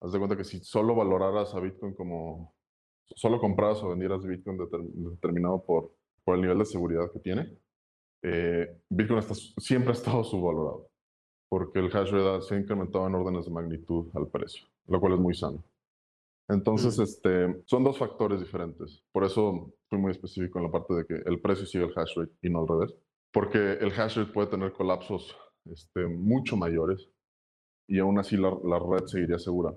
haz de cuenta que si solo valoraras a Bitcoin como, solo compraras o vendieras Bitcoin determinado por, por el nivel de seguridad que tiene, eh, Bitcoin está, siempre ha estado subvalorado, porque el hash rate se ha incrementado en órdenes de magnitud al precio, lo cual es muy sano. Entonces, este, son dos factores diferentes. Por eso fui muy específico en la parte de que el precio sigue el hash rate y no al revés. porque el hash rate puede tener colapsos este, mucho mayores y aún así la, red seguiría segura.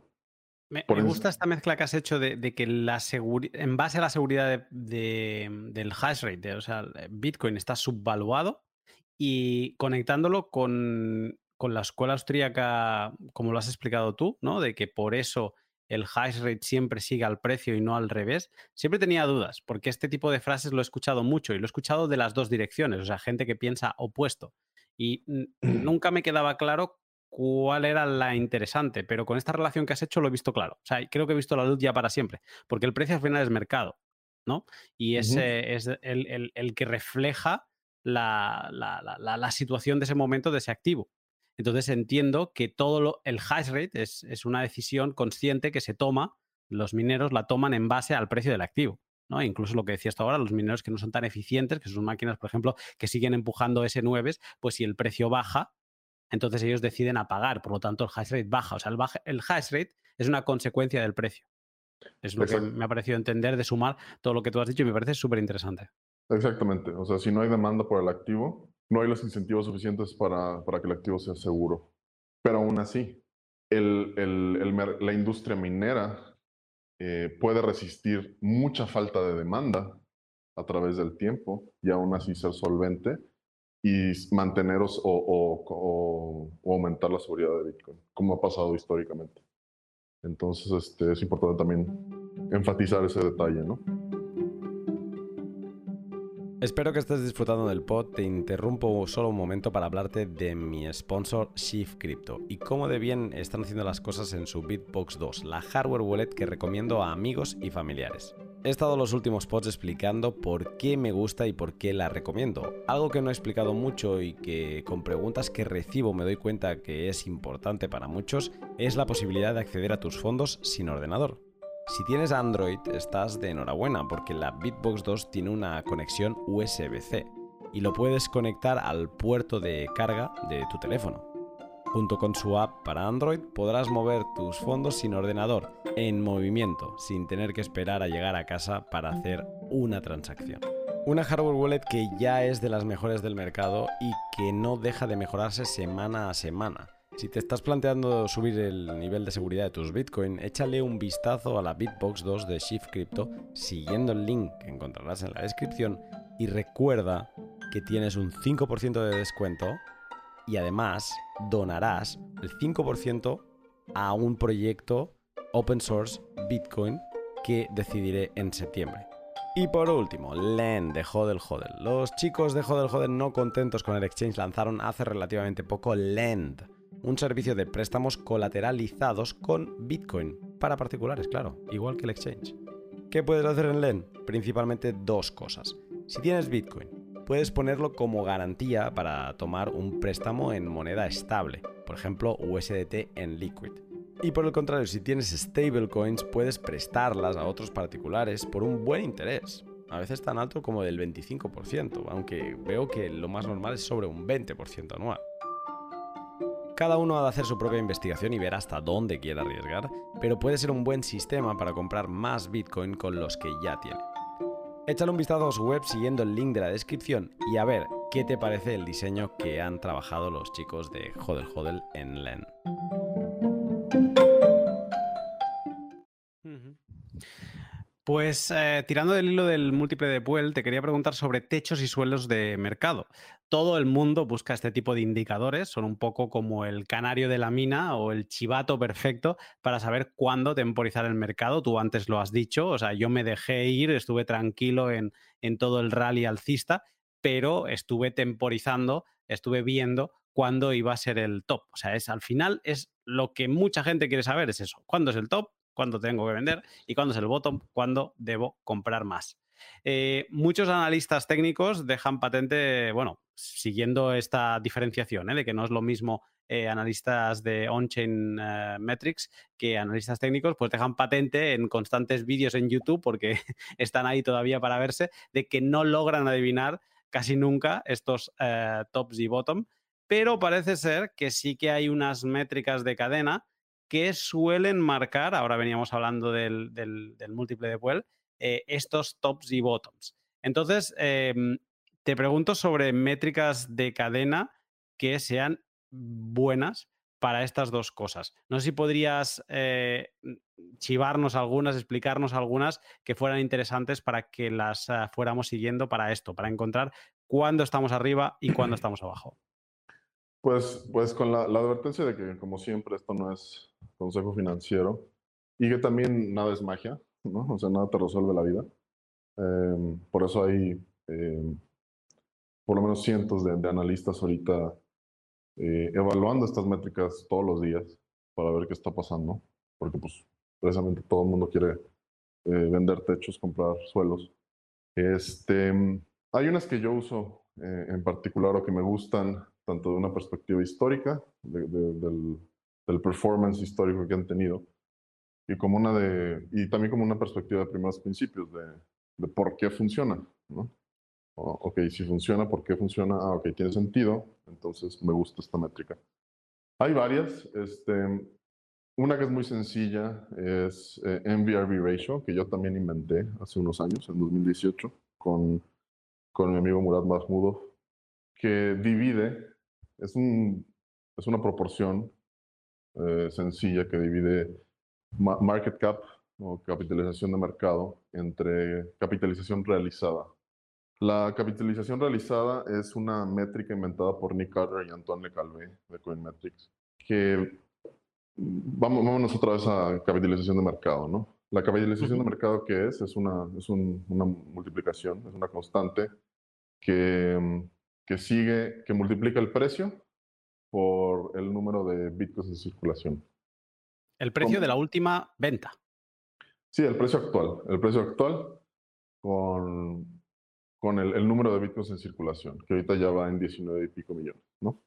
Me, gusta esta mezcla que has hecho de, que la en base a la seguridad del hash rate, o sea, Bitcoin está subvaluado y conectándolo con, con la escuela austríaca, como lo has explicado tú, ¿no? De que por eso el hash rate siempre sigue al precio y no al revés, siempre tenía dudas, porque este tipo de frases lo he escuchado mucho y lo he escuchado de las dos direcciones, o sea, gente que piensa opuesto. Y nunca me quedaba claro cuál era la interesante, pero con esta relación que has hecho lo he visto claro. O sea, creo que he visto la luz ya para siempre, porque el precio al final es mercado, ¿no? Y ese es el, que refleja la, la, situación de ese momento de ese activo. Entonces entiendo que todo lo, el hash rate es, una decisión consciente que se toma, los mineros la toman en base al precio del activo. ¿no? Incluso lo que decías hasta ahora, los mineros que no son tan eficientes, que son máquinas, por ejemplo, que siguen empujando S9, pues si el precio baja, entonces ellos deciden apagar, por lo tanto el hash rate baja. O sea, el, el hash rate es una consecuencia del precio. Es lo que me ha parecido entender de sumar todo lo que tú has dicho y me parece súper interesante. Exactamente. O sea, si no hay demanda por el activo, no hay los incentivos suficientes para, para que el activo sea seguro. Pero aún así, el, el, la industria minera eh, puede resistir mucha falta de demanda a través del tiempo y aún así ser solvente y manteneros o, o, o, aumentar la seguridad de Bitcoin, como ha pasado históricamente. Entonces, este, es importante también enfatizar ese detalle, ¿no? Espero que estés disfrutando del pod. Te interrumpo solo un momento para hablarte de mi sponsor Shift Crypto y cómo de bien están haciendo las cosas en su Bitbox 2, la hardware wallet que recomiendo a amigos y familiares. He estado los últimos pods explicando por qué me gusta y por qué la recomiendo. Algo que no he explicado mucho y que con preguntas que recibo me doy cuenta que es importante para muchos es la posibilidad de acceder a tus fondos sin ordenador. Si tienes Android, estás de enhorabuena porque la Bitbox 2 tiene una conexión USB-C y lo puedes conectar al puerto de carga de tu teléfono. Junto con su app para Android podrás mover tus fondos sin ordenador, en movimiento, sin tener que esperar a llegar a casa para hacer una transacción. Una hardware wallet que ya es de las mejores del mercado y que no deja de mejorarse semana a semana si te estás planteando subir el nivel de seguridad de tus Bitcoin, échale un vistazo a la Bitbox 2 de Shift Crypto siguiendo el link que encontrarás en la descripción y recuerda que tienes un 5% de descuento y además donarás el 5% a un proyecto open source Bitcoin que decidiré en septiembre. Y por último, LEN de Hodel Hodel. Los chicos de Hodel Hodel no contentos con el exchange lanzaron hace relativamente poco LEND un servicio de préstamos colateralizados con Bitcoin, para particulares, claro, igual que el exchange. ¿Qué puedes hacer en LEN? Principalmente dos cosas. Si tienes Bitcoin, puedes ponerlo como garantía para tomar un préstamo en moneda estable, por ejemplo USDT en Liquid. Y por el contrario, si tienes stablecoins, puedes prestarlas a otros particulares por un buen interés, a veces tan alto como del 25%, aunque veo que lo más normal es sobre un 20% anual. Cada uno ha de hacer su propia investigación y ver hasta dónde quiere arriesgar, pero puede ser un buen sistema para comprar más Bitcoin con los que ya tiene. Échale un vistazo a su web siguiendo el link de la descripción y a ver qué te parece el diseño que han trabajado los chicos de Hodel Hodel en LEN. Pues eh, tirando del hilo del múltiple de Puel, te quería preguntar sobre techos y suelos de mercado. Todo el mundo busca este tipo de indicadores, son un poco como el canario de la mina o el chivato perfecto para saber cuándo temporizar el mercado. Tú antes lo has dicho, o sea, yo me dejé ir, estuve tranquilo en, en todo el rally alcista, pero estuve temporizando, estuve viendo cuándo iba a ser el top. O sea, es al final es lo que mucha gente quiere saber, es eso, cuándo es el top cuándo tengo que vender y cuándo es el bottom, cuándo debo comprar más. Eh, muchos analistas técnicos dejan patente, bueno, siguiendo esta diferenciación, ¿eh? de que no es lo mismo eh, analistas de on-chain metrics que analistas técnicos, pues dejan patente en constantes vídeos en YouTube, porque están ahí todavía para verse, de que no logran adivinar casi nunca estos tops y bottom, pero parece ser que sí que hay unas métricas de cadena que suelen marcar, ahora veníamos hablando del, múltiple de Puel, eh, estos tops y bottoms. Entonces, em, te pregunto sobre métricas de cadena que sean buenas para estas dos cosas. No sé si podrías eh, chivarnos algunas, explicarnos algunas que fueran interesantes para que las uh, fuéramos siguiendo para esto, para encontrar cuándo estamos arriba y cuándo estamos abajo. Pues, pues con la, la, advertencia de que, como siempre, esto no es consejo financiero y que también nada es magia, ¿no? O sea, nada te resuelve la vida. Eh, por eso hay eh, por lo menos cientos de, de analistas ahorita eh, evaluando estas métricas todos los días para ver qué está pasando, porque pues precisamente todo el mundo quiere eh, vender techos, comprar suelos. Este, hay unas que yo uso eh, en particular o que me gustan tanto de una perspectiva histórica, de, de, del, del, performance histórico que han tenido, y, como una de, y también como una perspectiva de primeros principios, de, de por qué funciona. ¿no? ok, si funciona, ¿por qué funciona? Ah, ok, tiene sentido, entonces me gusta esta métrica. Hay varias. Este, una que es muy sencilla es eh, ratio, que yo también inventé hace unos años, en 2018, con, con mi amigo Murad Mahmudov, que divide, es, un, es una proporción eh, sencilla que divide ma market cap o capitalización de mercado entre capitalización realizada la capitalización realizada es una métrica inventada por Nick Carter y Antoine Le Calvé de Coinmetrics, que vamos, vámonos otra vez a capitalización de mercado, ¿no? La capitalización de mercado, ¿qué es? Es una, es un, una multiplicación, es una constante que, que sigue, que multiplica el precio por el número de bitcoins en circulación. El precio ¿Cómo? de la última venta. Sí, el precio actual. El precio actual con con el, el, número de bitcoins en circulación, que ahorita ya va en 19 y pico millones, ¿no?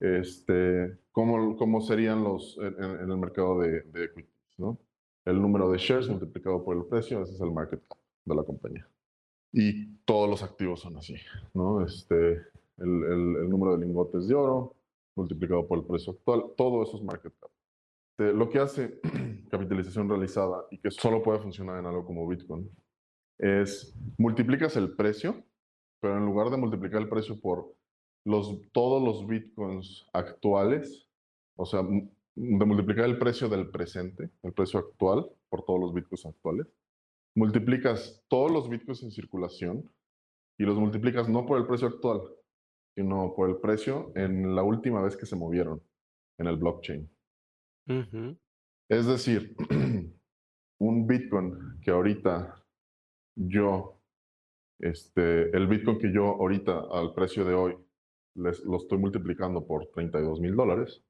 Este, ¿cómo, cómo serían los en, en el mercado de, de, equities, ¿no? El número de shares multiplicado por el precio, ese es el market cap de la compañía. Y todos los activos son así, ¿no? Este, el, el, el número de lingotes de oro multiplicado por el precio actual, todo eso es market cap. De, lo que hace capitalización realizada y que solo puede funcionar en algo como Bitcoin es multiplicas el precio, pero en lugar de multiplicar el precio por los, todos los bitcoins actuales, o sea, de multiplicar el precio del presente, el precio actual, por todos los bitcoins actuales, multiplicas todos los bitcoins en circulación y los multiplicas no por el precio actual, sino por el precio en la última vez que se movieron en el blockchain. Uh -huh. Es decir, un bitcoin que ahorita yo, este, el Bitcoin que yo ahorita al precio de hoy les, lo estoy multiplicando por 32 mil dólares,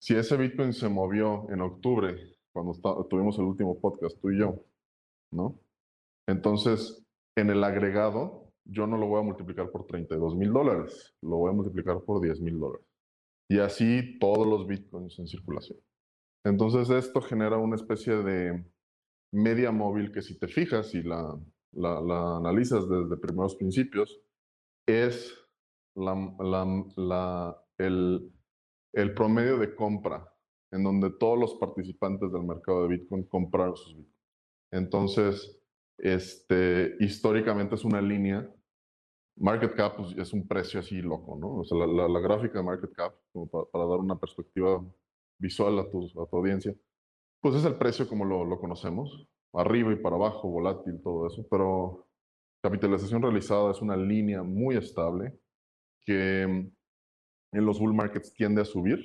si ese Bitcoin se movió en octubre, cuando está, tuvimos el último podcast, tú y yo, ¿no? Entonces, en el agregado, yo no lo voy a multiplicar por 32 mil dólares, lo voy a multiplicar por 10 mil dólares. Y así todos los Bitcoins en circulación. Entonces, esto genera una especie de media móvil que si te fijas y la, la, analizas desde primeros principios, es la, el, el promedio de compra en donde todos los participantes del mercado de Bitcoin compraron sus Bitcoin. Entonces, este, históricamente es una línea. Market cap pues, es un precio así loco, ¿no? O sea, la, la, gráfica de market cap, para, dar una perspectiva visual a tu, a tu audiencia, pues es el precio como lo, lo conocemos arriba y para abajo, volátil, todo eso, pero capitalización realizada es una línea muy estable que en los bull markets tiende a subir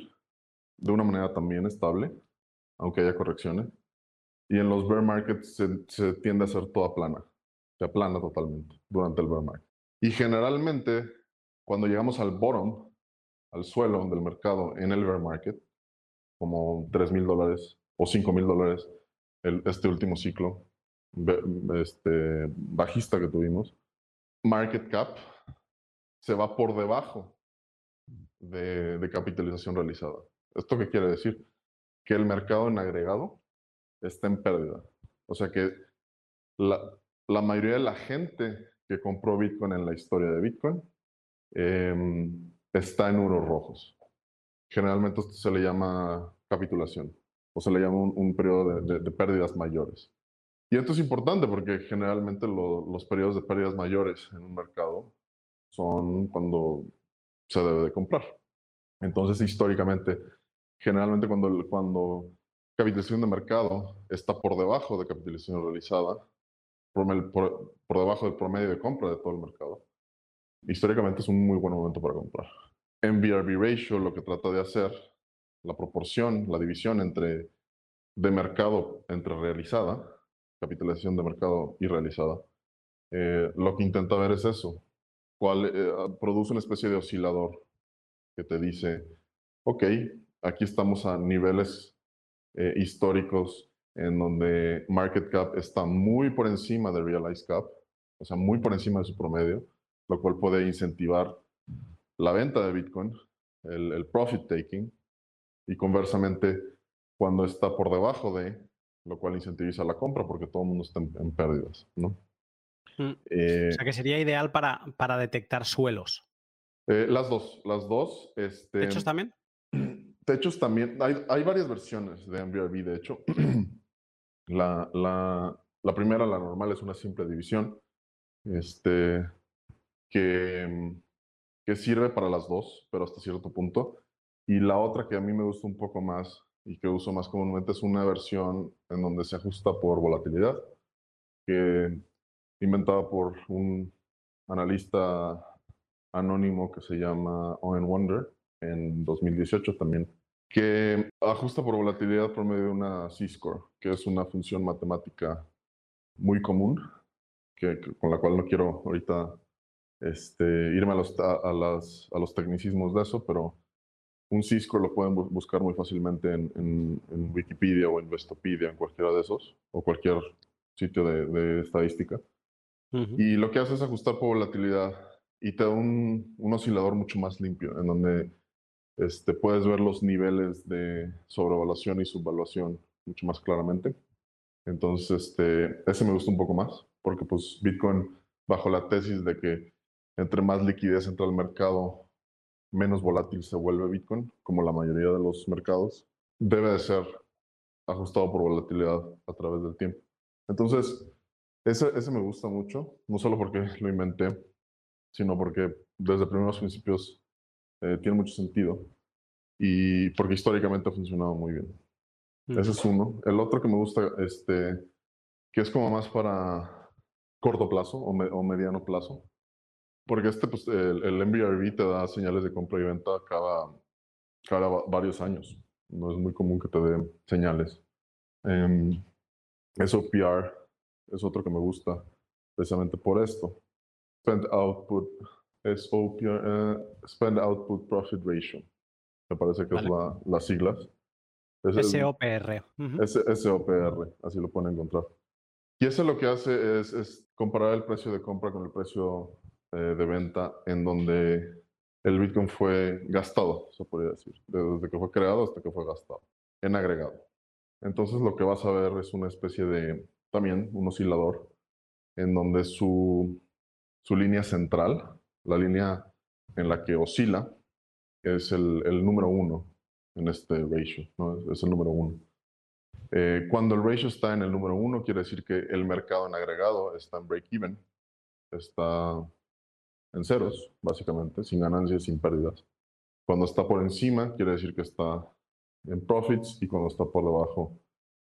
de una manera también estable, aunque haya correcciones, y en los bear markets se, tiende a ser toda plana, se aplana totalmente durante el bear market. Y generalmente, cuando llegamos al bottom, al suelo del mercado en el bear market, como 3 mil dólares o 5 mil dólares, este último ciclo este, bajista que tuvimos, market cap se va por debajo de, de, capitalización realizada. ¿Esto qué quiere decir? Que el mercado en agregado está en pérdida. O sea que la, la mayoría de la gente que compró Bitcoin en la historia de Bitcoin eh, está en unos rojos. Generalmente esto se le llama capitulación o se le llama un, un periodo de, de, de, pérdidas mayores. Y esto es importante porque generalmente lo, los periodos de pérdidas mayores en un mercado son cuando se debe de comprar. Entonces, históricamente, generalmente cuando, cuando capitalización de mercado está por debajo de capitalización realizada, por, debajo del promedio de compra de todo el mercado, históricamente es un muy buen momento para comprar. MVRV ratio lo que trata de hacer, la proporción, la división entre de mercado entre realizada, capitalización de mercado y realizada, eh, lo que intenta ver es eso, cuál eh, produce una especie de oscilador que te dice, ok, aquí estamos a niveles eh, históricos en donde market cap está muy por encima de realized cap, o sea, muy por encima de su promedio, lo cual puede incentivar la venta de Bitcoin, el, el profit taking, y conversamente, cuando está por debajo de, lo cual incentiviza la compra porque todo el mundo está en, pérdidas, ¿no? Mm. Eh, o sea que sería ideal para, para detectar suelos. Eh, las dos, las dos. Este, ¿Techos también? Techos también. Hay, hay varias versiones de MVRV, de hecho. la, la, la, primera, la normal, es una simple división este, que, que sirve para las dos, pero hasta cierto punto. Y la otra que a mí me gusta un poco más y que uso más comúnmente es una versión en donde se ajusta por volatilidad, que inventada por un analista anónimo que se llama Owen Wonder en 2018 también, que ajusta por volatilidad por medio de una C-score, que es una función matemática muy común, que, con la cual no quiero ahorita este, irme a los, a, las, a los tecnicismos de eso, pero un C-score lo pueden buscar muy fácilmente en, en, Wikipedia o en Vestopedia, en cualquiera de esos, o cualquier sitio de, de estadística. Y lo que hace es ajustar por volatilidad y te da un, un oscilador mucho más limpio, en donde este, puedes ver los niveles de sobrevaluación y subvaluación mucho más claramente. Entonces, este, ese me gusta un poco más, porque pues Bitcoin, bajo la tesis de que entre más liquidez entra al mercado, menos volátil se vuelve Bitcoin, como la mayoría de los mercados, debe de ser ajustado por volatilidad a través del tiempo. Entonces, ese, ese me gusta mucho, no solo porque lo inventé, sino porque desde primeros principios eh, tiene mucho sentido y porque históricamente ha funcionado muy bien. Ese es uno. El otro que me gusta, este, que es como más para corto plazo o, o mediano plazo, porque este, pues, el, el, te da señales de compra y venta cada, cada varios años. No es muy común que te dé señales. Eh, SOPR es otro que me gusta precisamente por esto. Spend Output, SOPR, uh, Spend Output Profit Ratio. Me parece que es la, las siglas. Es SOPR. SOPR, así lo pueden encontrar. Y eso lo que hace es, es comparar el precio de compra con el precio eh, de venta en donde el Bitcoin fue gastado, se podría decir, desde que fue creado hasta que fue gastado, en agregado. Entonces lo que vas a ver es una especie de, también un oscilador, en donde su, su línea central, la línea en la que oscila, es el, número uno en este ratio, ¿no? es, el número uno. Eh, cuando el ratio está en el número uno, quiere decir que el mercado en agregado está en break-even, está en ceros, básicamente, sin ganancias, sin pérdidas. Cuando está por encima, quiere decir que está en profits y cuando está por debajo,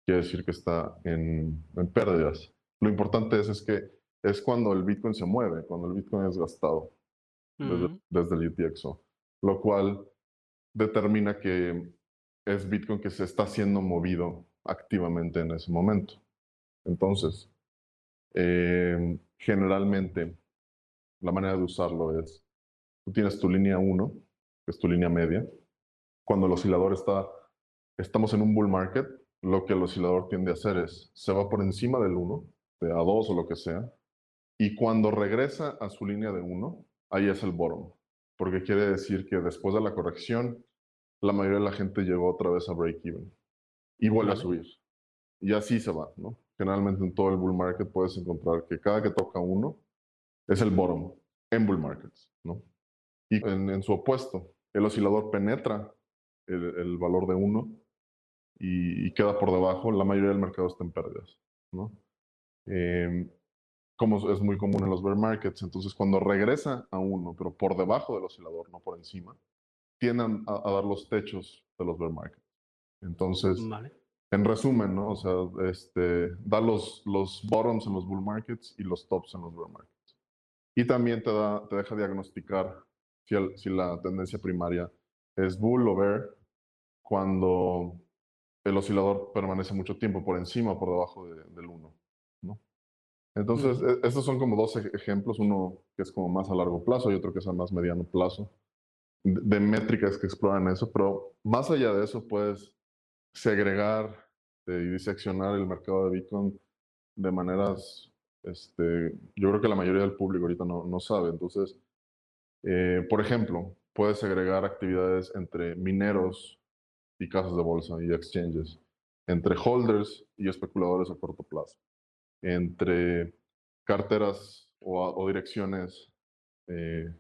quiere decir que está en, en pérdidas. Lo importante es, es que es cuando el Bitcoin se mueve, cuando el Bitcoin es gastado desde, desde, el UTXO, lo cual determina que es Bitcoin que se está siendo movido activamente en ese momento. Entonces, eh, generalmente la manera de usarlo es, tú tienes tu línea 1, que es tu línea media. Cuando el oscilador está, estamos en un bull market, lo que el oscilador tiende a hacer es, se va por encima del 1, de a 2 o lo que sea, y cuando regresa a su línea de 1, ahí es el bottom, porque quiere decir que después de la corrección, la mayoría de la gente llegó otra vez a break-even y vuelve a subir. Y así se va, ¿no? Generalmente en todo el bull market puedes encontrar que cada que toca uno, es el bottom en bull markets, ¿no? Y en, su opuesto, el oscilador penetra el, valor de 1 y, queda por debajo, la mayoría del mercado está en pérdidas, ¿no? Em, como es muy común en los bear markets. Entonces, cuando regresa a uno, pero por debajo del oscilador, no por encima, tienden a, dar los techos de los bear markets. Entonces, en resumen, ¿no? O sea, este, da los, los bottoms en los bull markets y los tops en los bear markets. Y también te, da, te deja diagnosticar si, si la tendencia primaria es bull o bear cuando el oscilador permanece mucho tiempo por encima o por debajo del 1. ¿no? Entonces, e, estos son como dos ejemplos, uno que es como más a largo plazo y otro que es a más mediano plazo, de, métricas que exploran eso, pero más allá de eso puedes segregar eh, y diseccionar el mercado de Bitcoin de maneras, este, yo creo que la mayoría del público ahorita no, no sabe. Entonces, eh, por ejemplo, puedes segregar actividades entre mineros y casas de bolsa y exchanges, entre holders y especuladores a corto plazo, entre carteras o, direcciones eh,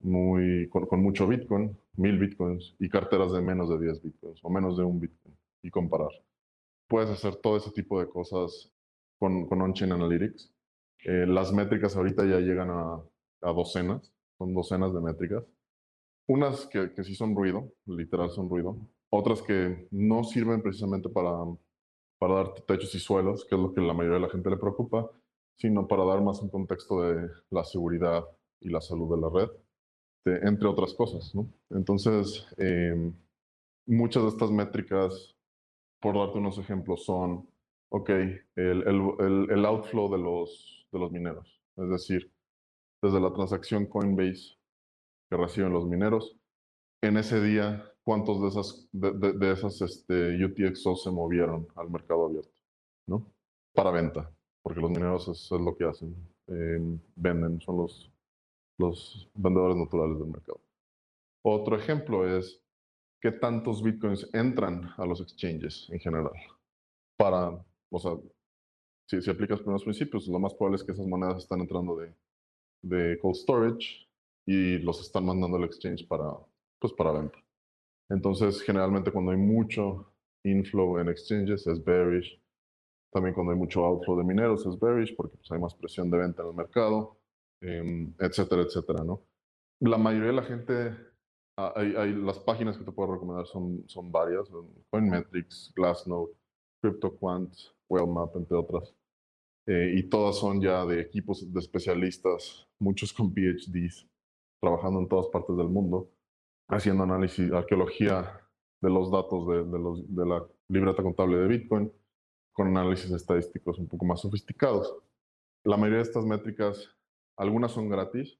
muy, con, mucho Bitcoin, mil Bitcoins, y carteras de menos de 10 Bitcoins o menos de un Bitcoin, y comparar. Puedes hacer todo ese tipo de cosas con, con On-Chain Analytics. Eh, las métricas ahorita ya llegan a, a, docenas, son docenas de métricas. Unas que, que sí son ruido, literal son ruido, otras que no sirven precisamente para, para dar techos y suelos, que es lo que la mayoría de la gente le preocupa, sino para dar más un contexto de la seguridad y la salud de la red, entre otras cosas. Entonces, em, muchas de estas métricas, por darte unos ejemplos, son, ok, el, el, el, outflow de los, de los mineros, es decir, desde la transacción Coinbase que reciben los mineros, en ese día cuántos de esas, de, esas este, UTXO se movieron al mercado abierto, ¿no? Para venta, porque los mineros es, es lo que hacen, eh, venden, son los, los vendedores naturales del mercado. Otro ejemplo es qué tantos bitcoins entran a los exchanges en general. Para, o sea, si, si aplicas primeros principios, lo más probable es que esas monedas están entrando de, de cold storage y los están mandando al exchange para, pues, para venta. Entonces, generalmente cuando hay mucho inflow en exchanges es bearish. También cuando hay mucho outflow de mineros es bearish porque pues, hay más presión de venta en el mercado, em, etcétera, etcétera, ¿no? La mayoría de la gente, ah, hay, las páginas que te puedo recomendar son, son varias, CoinMetrics, Glassnode, CryptoQuant, Wellmap, entre otras. Eh, y todas son ya de equipos de especialistas, muchos con PhDs, trabajando en todas partes del mundo haciendo análisis, arqueología de los datos de, los, de la libreta contable de Bitcoin con análisis estadísticos un poco más sofisticados. La mayoría de estas métricas, algunas son gratis,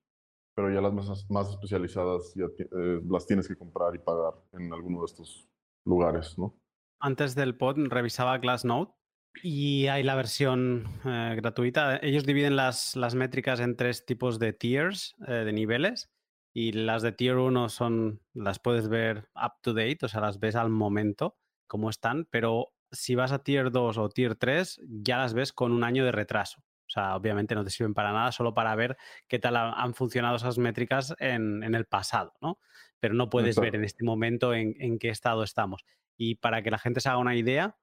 pero ya las más, más especializadas ya eh, las tienes que comprar y pagar en alguno de estos lugares, ¿no? Antes del pod revisaba Glassnode y hay la versión eh, gratuita. Ellos dividen las, las métricas en tres tipos de tiers, eh, de niveles y las de tier 1 son, las puedes ver up to date, o sea, las ves al momento, como están, pero si vas a tier 2 o tier 3, ya las ves con un año de retraso. O sea, obviamente no te sirven para nada, solo para ver qué tal han funcionado esas métricas en, el pasado, ¿no? Pero no puedes ver en este momento en, qué estado estamos. Y para que la gente se haga una idea,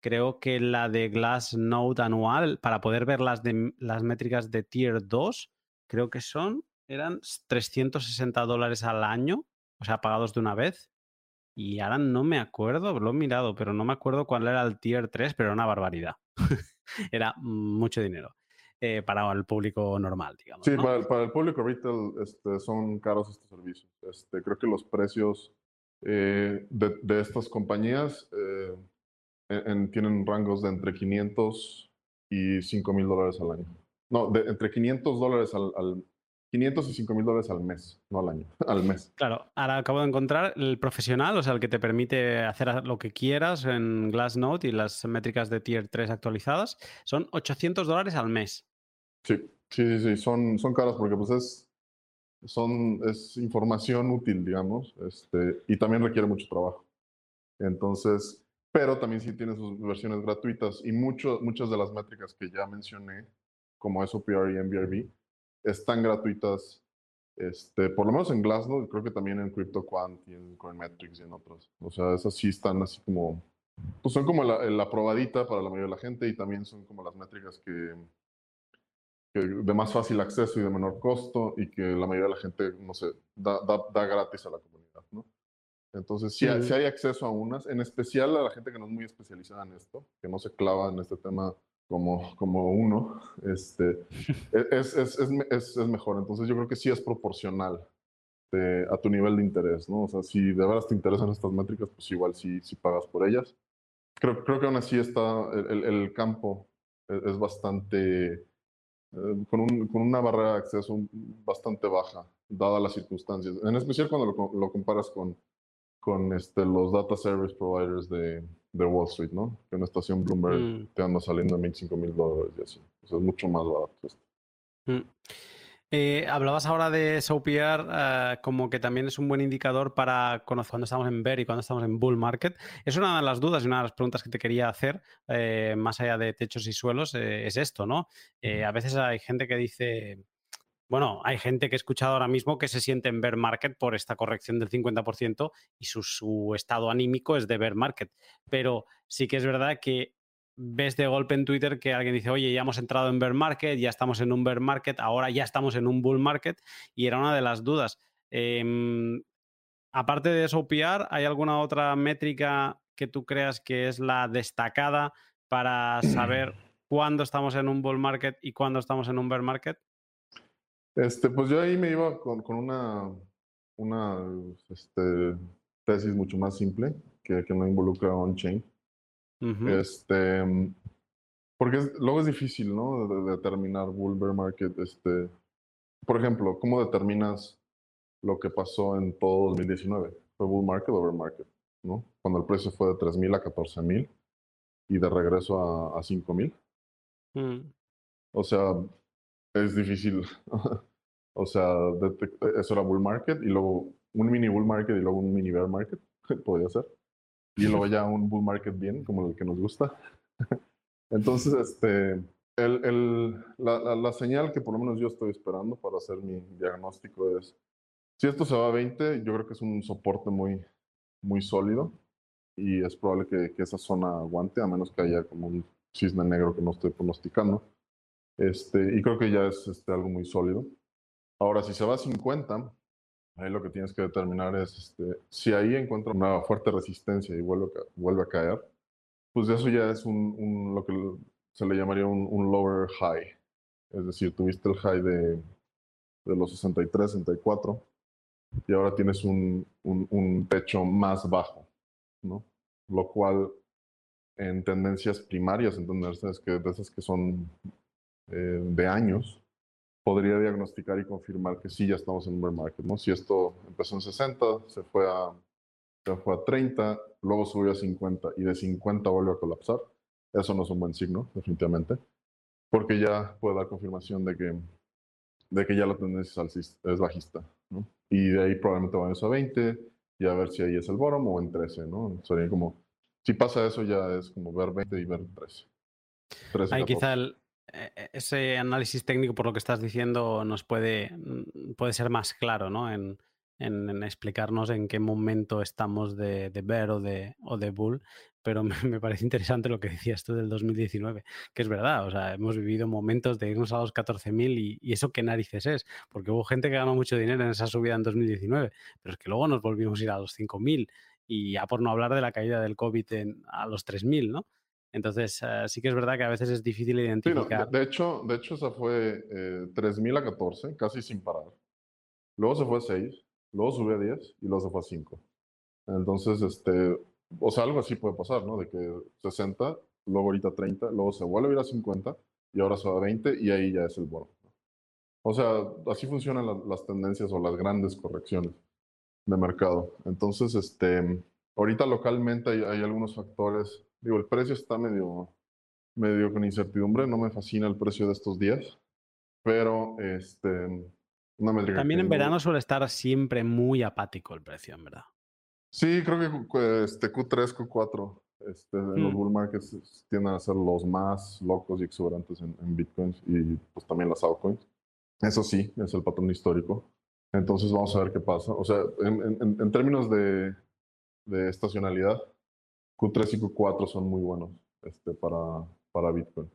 creo que la de Glassnode anual, para poder ver las, de, las métricas de tier 2, creo que son eran 360 dólares al año, o sea, pagados de una vez. Y ahora no me acuerdo, lo he mirado, pero no me acuerdo cuál era el tier 3, pero era una barbaridad. era mucho dinero eh, para el público normal, digamos. Sí, para, el público retail este, son caros estos servicios. Este, creo que los precios eh, de, estas compañías eh, tienen rangos de entre 500 y 5 mil dólares al año. No, de, entre 500 dólares al, 500 y 5 mil dólares al mes, no al año, al mes. Claro, ahora acabo de encontrar el profesional, o sea, el que te permite hacer lo que quieras en Glassnode y las métricas de Tier 3 actualizadas, son 800 dólares al mes. Sí, sí, sí, sí, son, son caras porque pues es, son, es información útil, digamos, este, y también requiere mucho trabajo. Entonces, pero también sí tiene sus versiones gratuitas y mucho, muchas de las métricas que ya mencioné, como SOPR y MBRB, están gratuitas, este, por lo menos en Glassnode, creo que también en CryptoQuant y en CoinMetrics y en otros. O sea, esas sí están así como, pues son como la, la probadita para la mayoría de la gente y también son como las métricas que, de más fácil acceso y de menor costo y que la mayoría de la gente, no sé, da, da, gratis a la comunidad, ¿no? Entonces, si, hay, si, hay, acceso a unas, en especial a la gente que no es muy especializada en esto, que no se clava en este tema como, como uno, este, e, es, es, es, es, mejor. Entonces, yo creo que sí es proporcional a tu nivel de interés, ¿no? O sea, si de verdad te interesan estas métricas, pues igual sí, sí pagas por ellas. Creo, creo que aún así está, el, el campo e, es bastante eh, con, un, con, una barrera de acceso bastante baja, dadas las circunstancias. En especial cuando lo, lo comparas con, con este, los data service providers de, de, Wall Street, ¿no? Que una estación Bloomberg mm. te anda saliendo en 25 mil dólares y así. O sea, es mucho más barato esto. Mm. Eh, hablabas ahora de SOPR eh, como que también es un buen indicador para conocer cuando estamos en bear y cuando estamos en bull market. Es una de las dudas y una de las preguntas que te quería hacer, eh, más allá de techos y suelos, es esto, ¿no? a veces hay gente que dice, bueno, hay gente que he escuchado ahora mismo que se siente en bear market por esta corrección del 50% y su, su estado anímico es de bear market. Pero sí que es verdad que ves de golpe en Twitter que alguien dice, oye, ya hemos entrado en bear market, ya estamos en un bear market, ahora ya estamos en un bull market, y era una de las dudas. Em, aparte de eso, PR, ¿hay alguna otra métrica que tú creas que es la destacada para saber cuándo estamos en un bull market y cuándo estamos en un bear market? Este, pues yo ahí me iba con, una, una este, tesis mucho más simple que, que no involucra on-chain este, porque luego es difícil, ¿no? De, determinar bull bear market. Este, por ejemplo, ¿cómo determinas lo que pasó en todo 2019? ¿Fue bull market o bear market? ¿no? Cuando el precio fue de 3.000 a 14.000 y de regreso a, a 5.000. Mm. O sea, es difícil. o sea, eso era bull market y luego un mini bull market y luego un mini bear market, podría ser y luego ya un bull market bien, como el que nos gusta. Entonces, este, el, el, la, la, señal que por lo menos yo estoy esperando para hacer mi diagnóstico es, si esto se va a 20, yo creo que es un soporte muy, muy sólido y es probable que, que esa zona aguante, a menos que haya como un cisne negro que no estoy pronosticando. Este, y creo que ya es este, algo muy sólido. Ahora, si se va a 50, Ahí lo que tienes que determinar es este, si ahí encuentra una fuerte resistencia y vuelve vuelve a caer, pues eso ya es un, lo que se le llamaría un, lower high. Es decir, tuviste el high de, de los 63, 64 y ahora tienes un, un, techo más bajo, ¿no? Lo cual en tendencias primarias, entenderse es que de esas que son eh, de años, podría diagnosticar y confirmar que sí, ya estamos en un bear market, ¿no? Si esto empezó en 60, se fue a, se fue a 30, luego subió a 50 y de 50 vuelve a colapsar, eso no es un buen signo, definitivamente, porque ya puede dar confirmación de que, de que ya la tendencia es bajista, ¿no? Y de ahí probablemente vayamos a 20 y a ver si ahí es el bottom o en 13, ¿no? Sería como, si pasa eso ya es como ver 20 y ver 13. 13 Ahí quizá el, ese análisis técnico, por lo que estás diciendo, nos puede, mm, puede ser más claro, ¿no? En, en, explicarnos en qué momento estamos de, de bear o de, o de bull, pero me, parece interesante lo que decías tú del 2019, que es verdad, o sea, hemos vivido momentos de irnos a los 14.000 y, y eso qué narices es, porque hubo gente que ganó mucho dinero en esa subida en 2019, pero es que luego nos volvimos a ir a los 5.000 y ya por no hablar de la caída del COVID en, a los 3.000, ¿no? Entonces, uh, sí que es verdad que a veces es difícil identificar. Sí, no, de, hecho, de hecho, esa fue eh, 3.000 a 14, casi sin parar. Luego se fue a 6, luego subió a 10 y luego se fue a 5. Entonces, este, o sea, algo así puede pasar, ¿no? De que 60, luego ahorita 30, luego se vuelve a ir a 50 y ahora se va a 20 y ahí ya es el bono. O sea, así funcionan la, las tendencias o las grandes correcciones de mercado. Entonces, este, ahorita localmente hay, hay algunos factores Digo, el precio está medio, medio con incertidumbre. No me fascina el precio de estos días, pero este, una métrica. También en verano suele estar siempre muy apático el precio, en verdad. Sí, creo que este Q3, Q4, este, en los mm. bull markets tienden a ser los más locos y exuberantes en, bitcoins y pues también las altcoins. Eso sí, es el patrón histórico. Entonces vamos a ver qué pasa. O sea, en, en, en términos de, de estacionalidad, Q3 y Q4 son muy buenos este, para, para Bitcoin.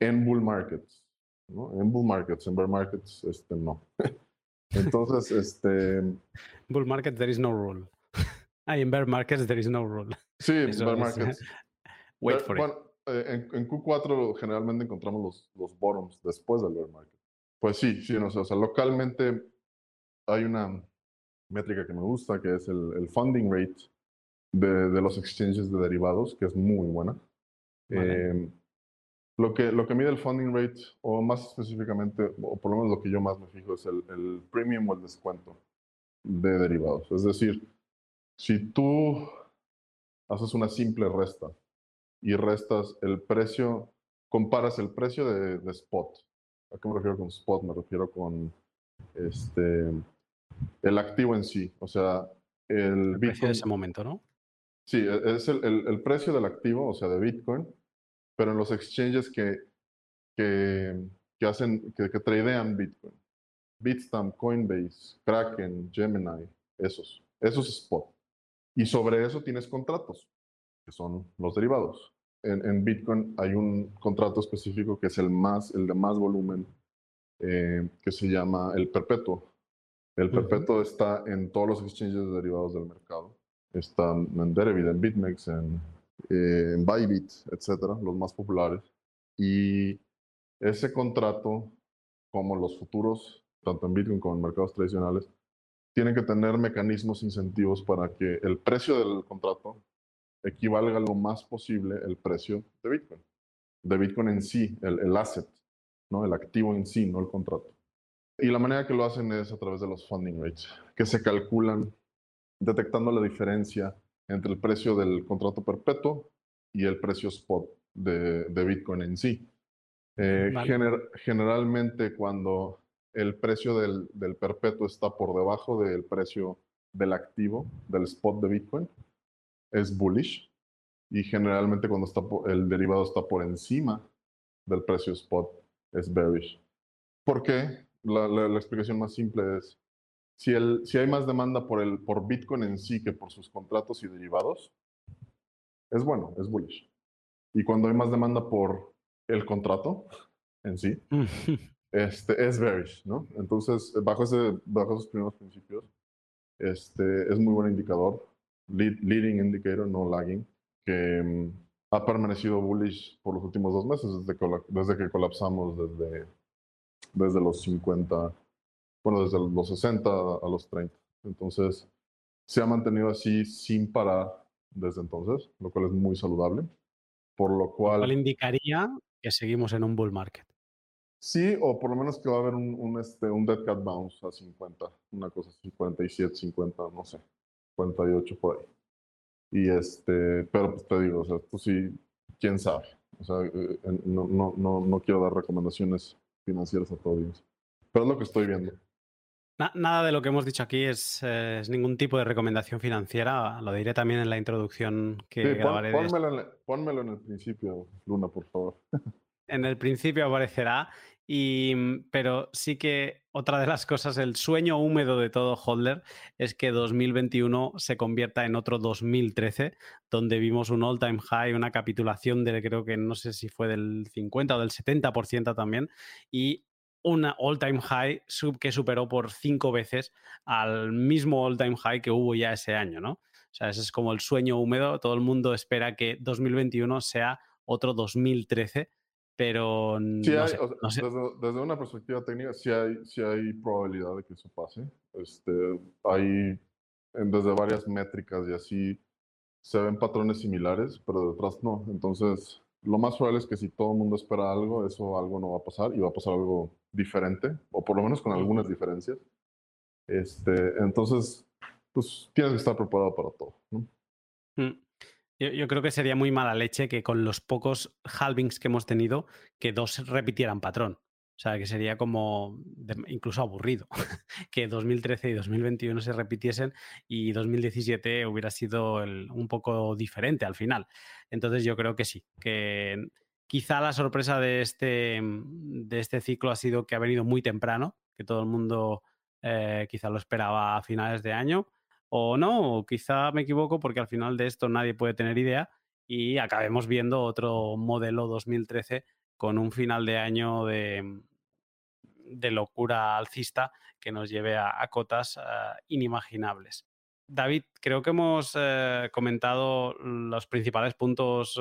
En bull markets, ¿no? En bull markets, en bear markets, este, no. Entonces, este... Bull market, there is no rule. ah, en bear markets, there is no rule. Sí, en bear markets. Wait for it. Eh, en, Q4 generalmente encontramos los, los bottoms después del bear market. Pues sí, sí, no sé, o sea, localmente hay una métrica que me gusta, que es el, el funding rate de, de, los exchanges de derivados, que es muy buena. Em, lo, que, lo que mide el funding rate, o más específicamente, o por lo menos lo que yo más me fijo, es el, el premium o el descuento de derivados. Es decir, si tú haces una simple resta y restas el precio, comparas el precio de, de spot. ¿A qué me refiero con spot? Me refiero con este, el activo en sí. O sea, el, el precio de ese momento, ¿no? Sí, e, es el, el, el, precio del activo, o sea, de Bitcoin, pero en los exchanges que, que, que hacen, que, que tradean Bitcoin. Bitstamp, Coinbase, Kraken, Gemini, esos. Esos spot. Y sobre eso tienes contratos, que son los derivados. En, en Bitcoin hay un contrato específico que es el, más, el de más volumen, eh, que se llama el perpetuo. El perpetuo uh -huh. está en todos los exchanges de derivados del mercado. Está en Deribit, en BitMEX, en, eh, en Bybit, etcétera, los más populares. Y ese contrato, como los futuros, tanto en Bitcoin como en mercados tradicionales, tienen que tener mecanismos incentivos para que el precio del contrato equivalga lo más posible el precio de Bitcoin. De Bitcoin en sí, el, el asset, ¿no? el activo en sí, no el contrato. Y la manera que lo hacen es a través de los funding rates, que se calculan detectando la diferencia entre el precio del contrato perpetuo y el precio spot de, de Bitcoin en sí. Eh, vale. gener, generalmente cuando el precio del, del, perpetuo está por debajo del precio del activo, del spot de Bitcoin, es bullish. Y generalmente cuando está por, el derivado está por encima del precio spot, es bearish. ¿Por qué? La, la, la explicación más simple es, si, el, si hay más demanda por, el, por Bitcoin en sí que por sus contratos y derivados, es bueno, es bullish. Y cuando hay más demanda por el contrato en sí, este, es bearish, ¿no? Entonces, bajo, ese, bajo esos primeros principios, este, es muy buen indicador, lead, leading indicator, no lagging, que um, ha permanecido bullish por los últimos dos meses, desde que, desde que colapsamos desde, desde los 50, bueno, desde los 60 a los 30. Entonces, se ha mantenido así sin parar desde entonces, lo cual es muy saludable. Por lo cual... Lo cual indicaría que seguimos en un bull market. Sí, o por lo menos que va a haber un, un, este, un dead cat bounce a 50, una cosa así, 47, 50, no sé, 48 por ahí. Y este, pero pues te digo, o sea, tú sí, quién sabe. O sea, eh, no, no, no, no quiero dar recomendaciones financieras a todos. Pero es lo que estoy viendo. Nada de lo que hemos dicho aquí es, eh, es, ningún tipo de recomendación financiera. Lo diré también en la introducción que sí, grabaré. Pon, pónmelo, en el, pónmelo, en el, principio, Luna, por favor. en el principio aparecerá. Y, pero sí que otra de las cosas, el sueño húmedo de todo holder es que 2021 se convierta en otro 2013, donde vimos un all-time high, una capitulación de creo que no sé si fue del 50 o del 70% también, y una all-time high que superó por cinco veces al mismo all-time high que hubo ya ese año, ¿no? O sea, ese es como el sueño húmedo. Todo el mundo espera que 2021 sea otro 2013, pero no, sí hay, sé, no sé. Desde, desde, una perspectiva técnica, sí hay, sí hay probabilidad de que eso pase. Este, hay desde varias métricas y así se ven patrones similares, pero detrás no. Entonces, lo más probable es que si todo el mundo espera algo, eso algo no va a pasar y va a pasar algo diferente, o por lo menos con algunas diferencias. Este, entonces, pues tienes que estar preparado para todo. ¿no? Mm. Yo, yo, creo que sería muy mala leche que con los pocos halvings que hemos tenido, que dos repitieran patrón. O sea, que sería como de, incluso aburrido que 2013 y 2021 se repitiesen y 2017 hubiera sido el, un poco diferente al final. Entonces yo creo que sí, que quizá la sorpresa de este, de este ciclo ha sido que ha venido muy temprano, que todo el mundo eh, quizá lo esperaba a finales de año, o no, o quizá me equivoco porque al final de esto nadie puede tener idea y acabemos viendo otro modelo 2013 con un final de año de, de locura alcista que nos lleve a, cotas inimaginables. David, creo que hemos comentado los principales puntos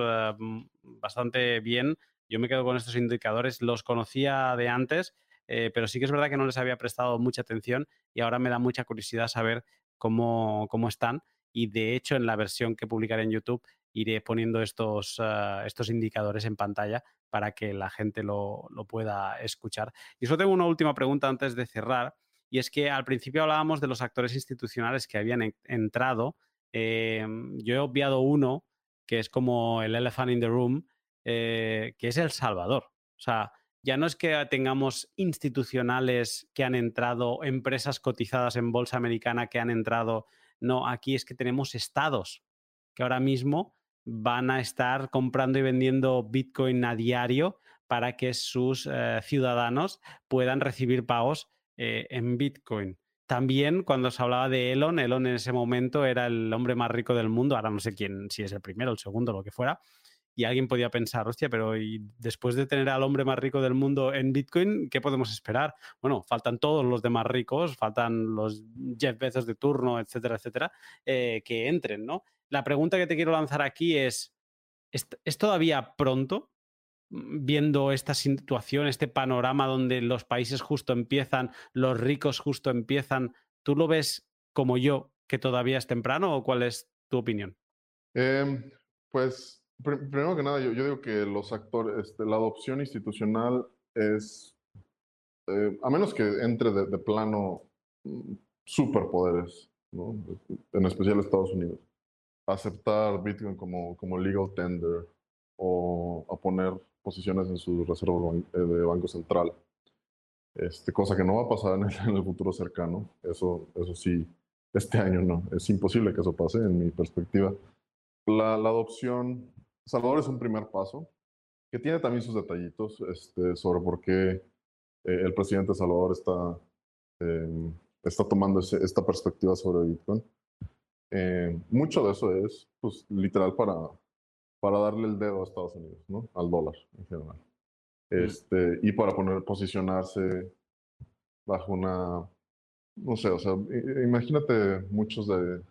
bastante bien. Yo me quedo con estos indicadores, los conocía de antes, pero sí que es verdad que no les había prestado mucha atención y ahora me da mucha curiosidad saber cómo, cómo están. Y de hecho, en la versión que publicaré en YouTube iré poniendo estos, estos indicadores en pantalla para que la gente lo, pueda escuchar. Y solo tengo una última pregunta antes de cerrar, y es que al principio hablábamos de los actores institucionales que habían entrado. Em, yo he obviado uno, que es como el elephant in the room, eh, que es El Salvador. O sea, ya no es que tengamos institucionales que han entrado, empresas cotizadas en bolsa americana que han entrado, no, aquí es que tenemos estados que ahora mismo van a estar comprando y vendiendo Bitcoin a diario para que sus eh, ciudadanos puedan recibir pagos eh, en Bitcoin. También cuando se hablaba de Elon, Elon en ese momento era el hombre más rico del mundo, ahora no sé quién, si es el primero, el segundo, lo que fuera, y alguien podía pensar, hostia, pero ¿y después de tener al hombre más rico del mundo en Bitcoin, ¿qué podemos esperar? Bueno, faltan todos los demás ricos, faltan los Jeff Bezos de turno, etcétera, etcétera, eh, que entren, ¿no? La pregunta que te quiero lanzar aquí es, ¿es, todavía pronto? Mm, viendo esta situación, este panorama donde los países justo empiezan, los ricos justo empiezan, ¿tú lo ves como yo que todavía es temprano o cuál es tu opinión? Em, pues primero que nada, yo, digo que los actores, este, la adopción institucional es, eh, a menos que entre de, plano mm, superpoderes, en especial Estados Unidos aceptar Bitcoin como, como legal tender o a poner posiciones en su reserva eh, de Banco Central. Este, cosa que no va a pasar en el, futuro cercano. Eso, eso sí, este año no. Es imposible que eso pase en mi perspectiva. La, la adopción, Salvador es un primer paso, que tiene también sus detallitos este, sobre por qué eh, el presidente Salvador está, em, está tomando esta perspectiva sobre Bitcoin. Eh, mucho de eso es, pues, literal para, para darle el dedo a Estados Unidos, ¿no? Al dólar en general. Este, y para poner, posicionarse bajo una, no sé, o sea, imagínate muchos de,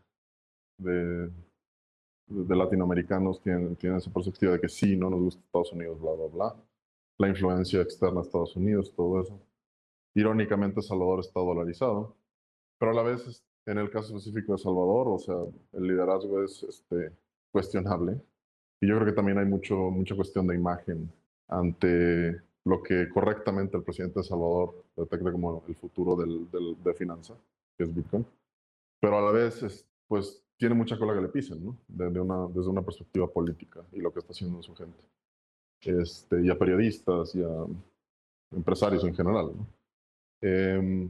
de, de latinoamericanos tienen, tienen esa perspectiva de que sí, no nos gusta Estados Unidos, bla, bla, bla. La influencia externa de Estados Unidos, todo eso. Irónicamente, Salvador está dolarizado, pero a la vez en el caso específico de Salvador, o sea, el liderazgo es este, cuestionable. Y yo creo que también hay mucho, mucha cuestión de imagen ante lo que correctamente el presidente de Salvador detecta como el futuro del, del, de finanza, que es Bitcoin. Pero a la vez, pues, tiene mucha cola que le pisen, ¿no? Desde una, desde una perspectiva política y lo que está haciendo su gente. Este, y a periodistas y a empresarios en general, ¿no? Eh,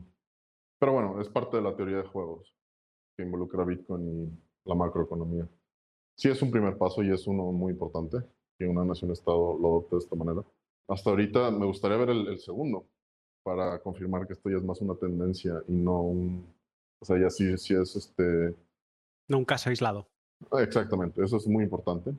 pero bueno, es parte de la teoría de juegos que involucra Bitcoin y la macroeconomía. Sí es un primer paso y es uno muy importante que una nación-estado lo adopte de esta manera. Hasta ahorita me gustaría ver el, segundo para confirmar que esto ya es más una tendencia y no un... O sea, ya sí, sí es este... No un caso aislado. Exactamente, eso es muy importante,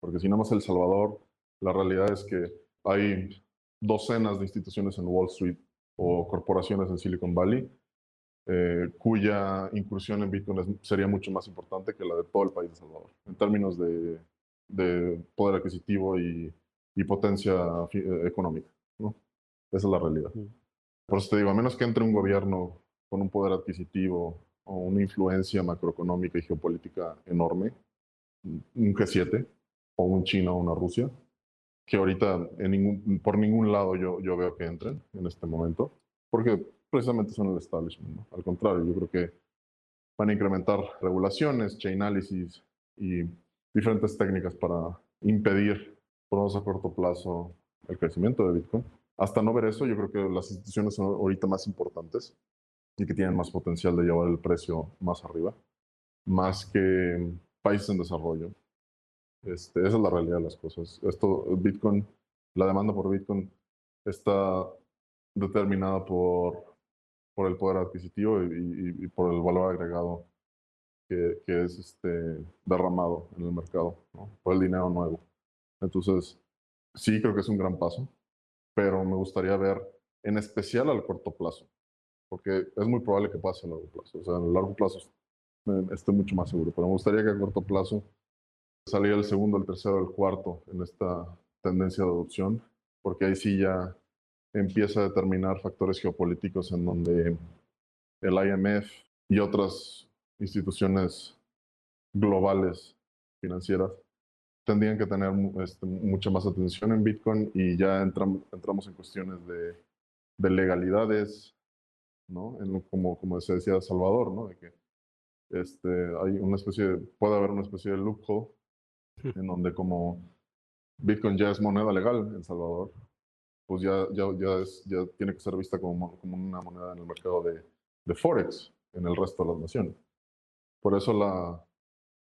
porque si no más El Salvador, la realidad es que hay docenas de instituciones en Wall Street o corporaciones en Silicon Valley eh, cuya incursión en Bitcoin sería mucho más importante que la de todo el país de Salvador, en términos de, poder adquisitivo y, potencia eh, económica. ¿no? Esa es la realidad. Por eso te digo, a menos que entre un gobierno con un poder adquisitivo o una influencia macroeconómica y geopolítica enorme, un G7 o un China o una Rusia, que ahorita en ningún, por ningún lado yo, yo veo que entren en este momento, porque precisamente son el establishment. Al contrario, yo creo que van a incrementar regulaciones, chainalysis y diferentes técnicas para impedir, por lo a corto plazo, el crecimiento de Bitcoin. Hasta no ver eso, yo creo que las instituciones son ahorita más importantes y que tienen más potencial de llevar el precio más arriba, más que países en desarrollo. Este, esa es la realidad de las cosas. Esto, Bitcoin, la demanda por Bitcoin está determinada por por el poder adquisitivo y, por el valor agregado que, que, es este, derramado en el mercado, por el dinero nuevo. Entonces, sí creo que es un gran paso, pero me gustaría ver en especial al corto plazo, porque es muy probable que pase a largo plazo. O sea, a largo plazo estoy mucho más seguro, pero me gustaría que a corto plazo saliera el segundo, el tercero, el cuarto en esta tendencia de adopción, porque ahí sí ya empieza a determinar factores geopolíticos en donde el IMF y otras instituciones globales financieras tendrían que tener este, mucha más atención en Bitcoin y ya entramos en cuestiones de, de legalidades, ¿no? En, como, como se decía Salvador, ¿no? De que este, hay una especie, puede haber una especie de loophole en donde como Bitcoin ya es moneda legal en Salvador, pues ya, ya, ya, es, ya tiene que ser vista como, como una moneda en el mercado de, de Forex en el resto de las naciones. Por eso la,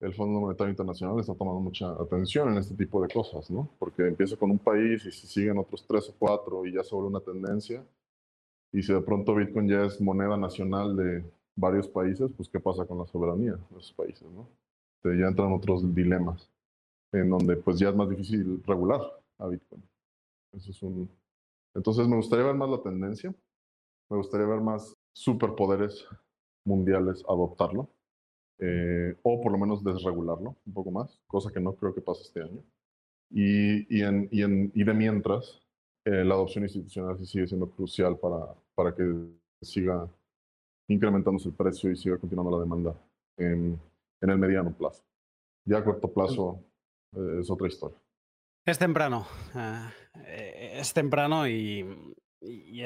el Fondo Monetario Internacional está tomando mucha atención en este tipo de cosas, ¿no? Porque empieza con un país y si siguen otros tres o cuatro y ya vuelve una tendencia, y si de pronto Bitcoin ya es moneda nacional de varios países, pues ¿qué pasa con la soberanía de esos países, ¿no? ya entran otros dilemas en donde pues ya es más difícil regular a Bitcoin. Eso es un... Entonces me gustaría ver más la tendencia, me gustaría ver más superpoderes mundiales adoptarlo, eh, o por lo menos desregularlo un poco más, cosa que no creo que pase este año. Y, y, en, y, en, y de mientras, eh, la adopción institucional sí sigue siendo crucial para, para que siga incrementándose el precio y siga continuando la demanda en, en el mediano plazo. Ya a corto plazo eh, es otra historia. Es temprano, es temprano y,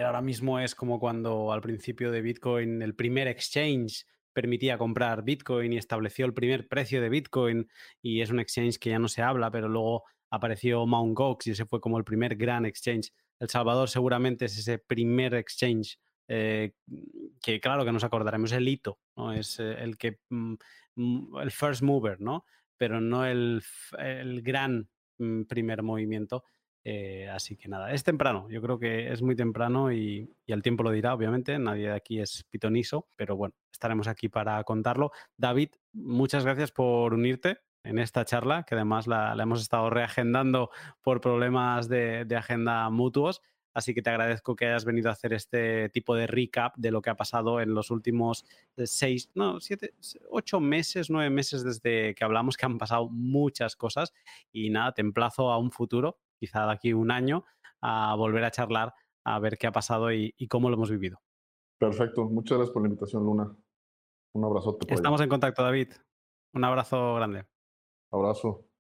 ahora mismo es como cuando al principio de Bitcoin el primer exchange permitía comprar Bitcoin y estableció el primer precio de Bitcoin y es un exchange que ya no se habla, pero luego apareció Mt. Gox y ese fue como el primer gran exchange. El Salvador seguramente es ese primer exchange eh, que claro que nos acordaremos, el hito, ¿no? Es eh, el que mm, mm, el first mover, ¿no? Pero no el, el gran primer movimiento. Eh, así que nada, es temprano, yo creo que es muy temprano y, el tiempo lo dirá, obviamente, nadie de aquí es pitoniso, pero bueno, estaremos aquí para contarlo. David, muchas gracias por unirte en esta charla, que además la, hemos estado reagendando por problemas de agenda mutuos. Así que te agradezco que hayas venido a hacer este tipo de recap de lo que ha pasado en los últimos eh, seis, no, siete, ocho meses, nueve meses desde que hablamos, que han pasado muchas cosas. Y nada, te emplazo a un futuro quizá de aquí un año, a volver a charlar, a ver qué ha pasado y, cómo lo hemos vivido. Perfecto, muchas gracias por la invitación, Luna. Un abrazote. Estamos en contacto, David. Un abrazo grande. Abrazo.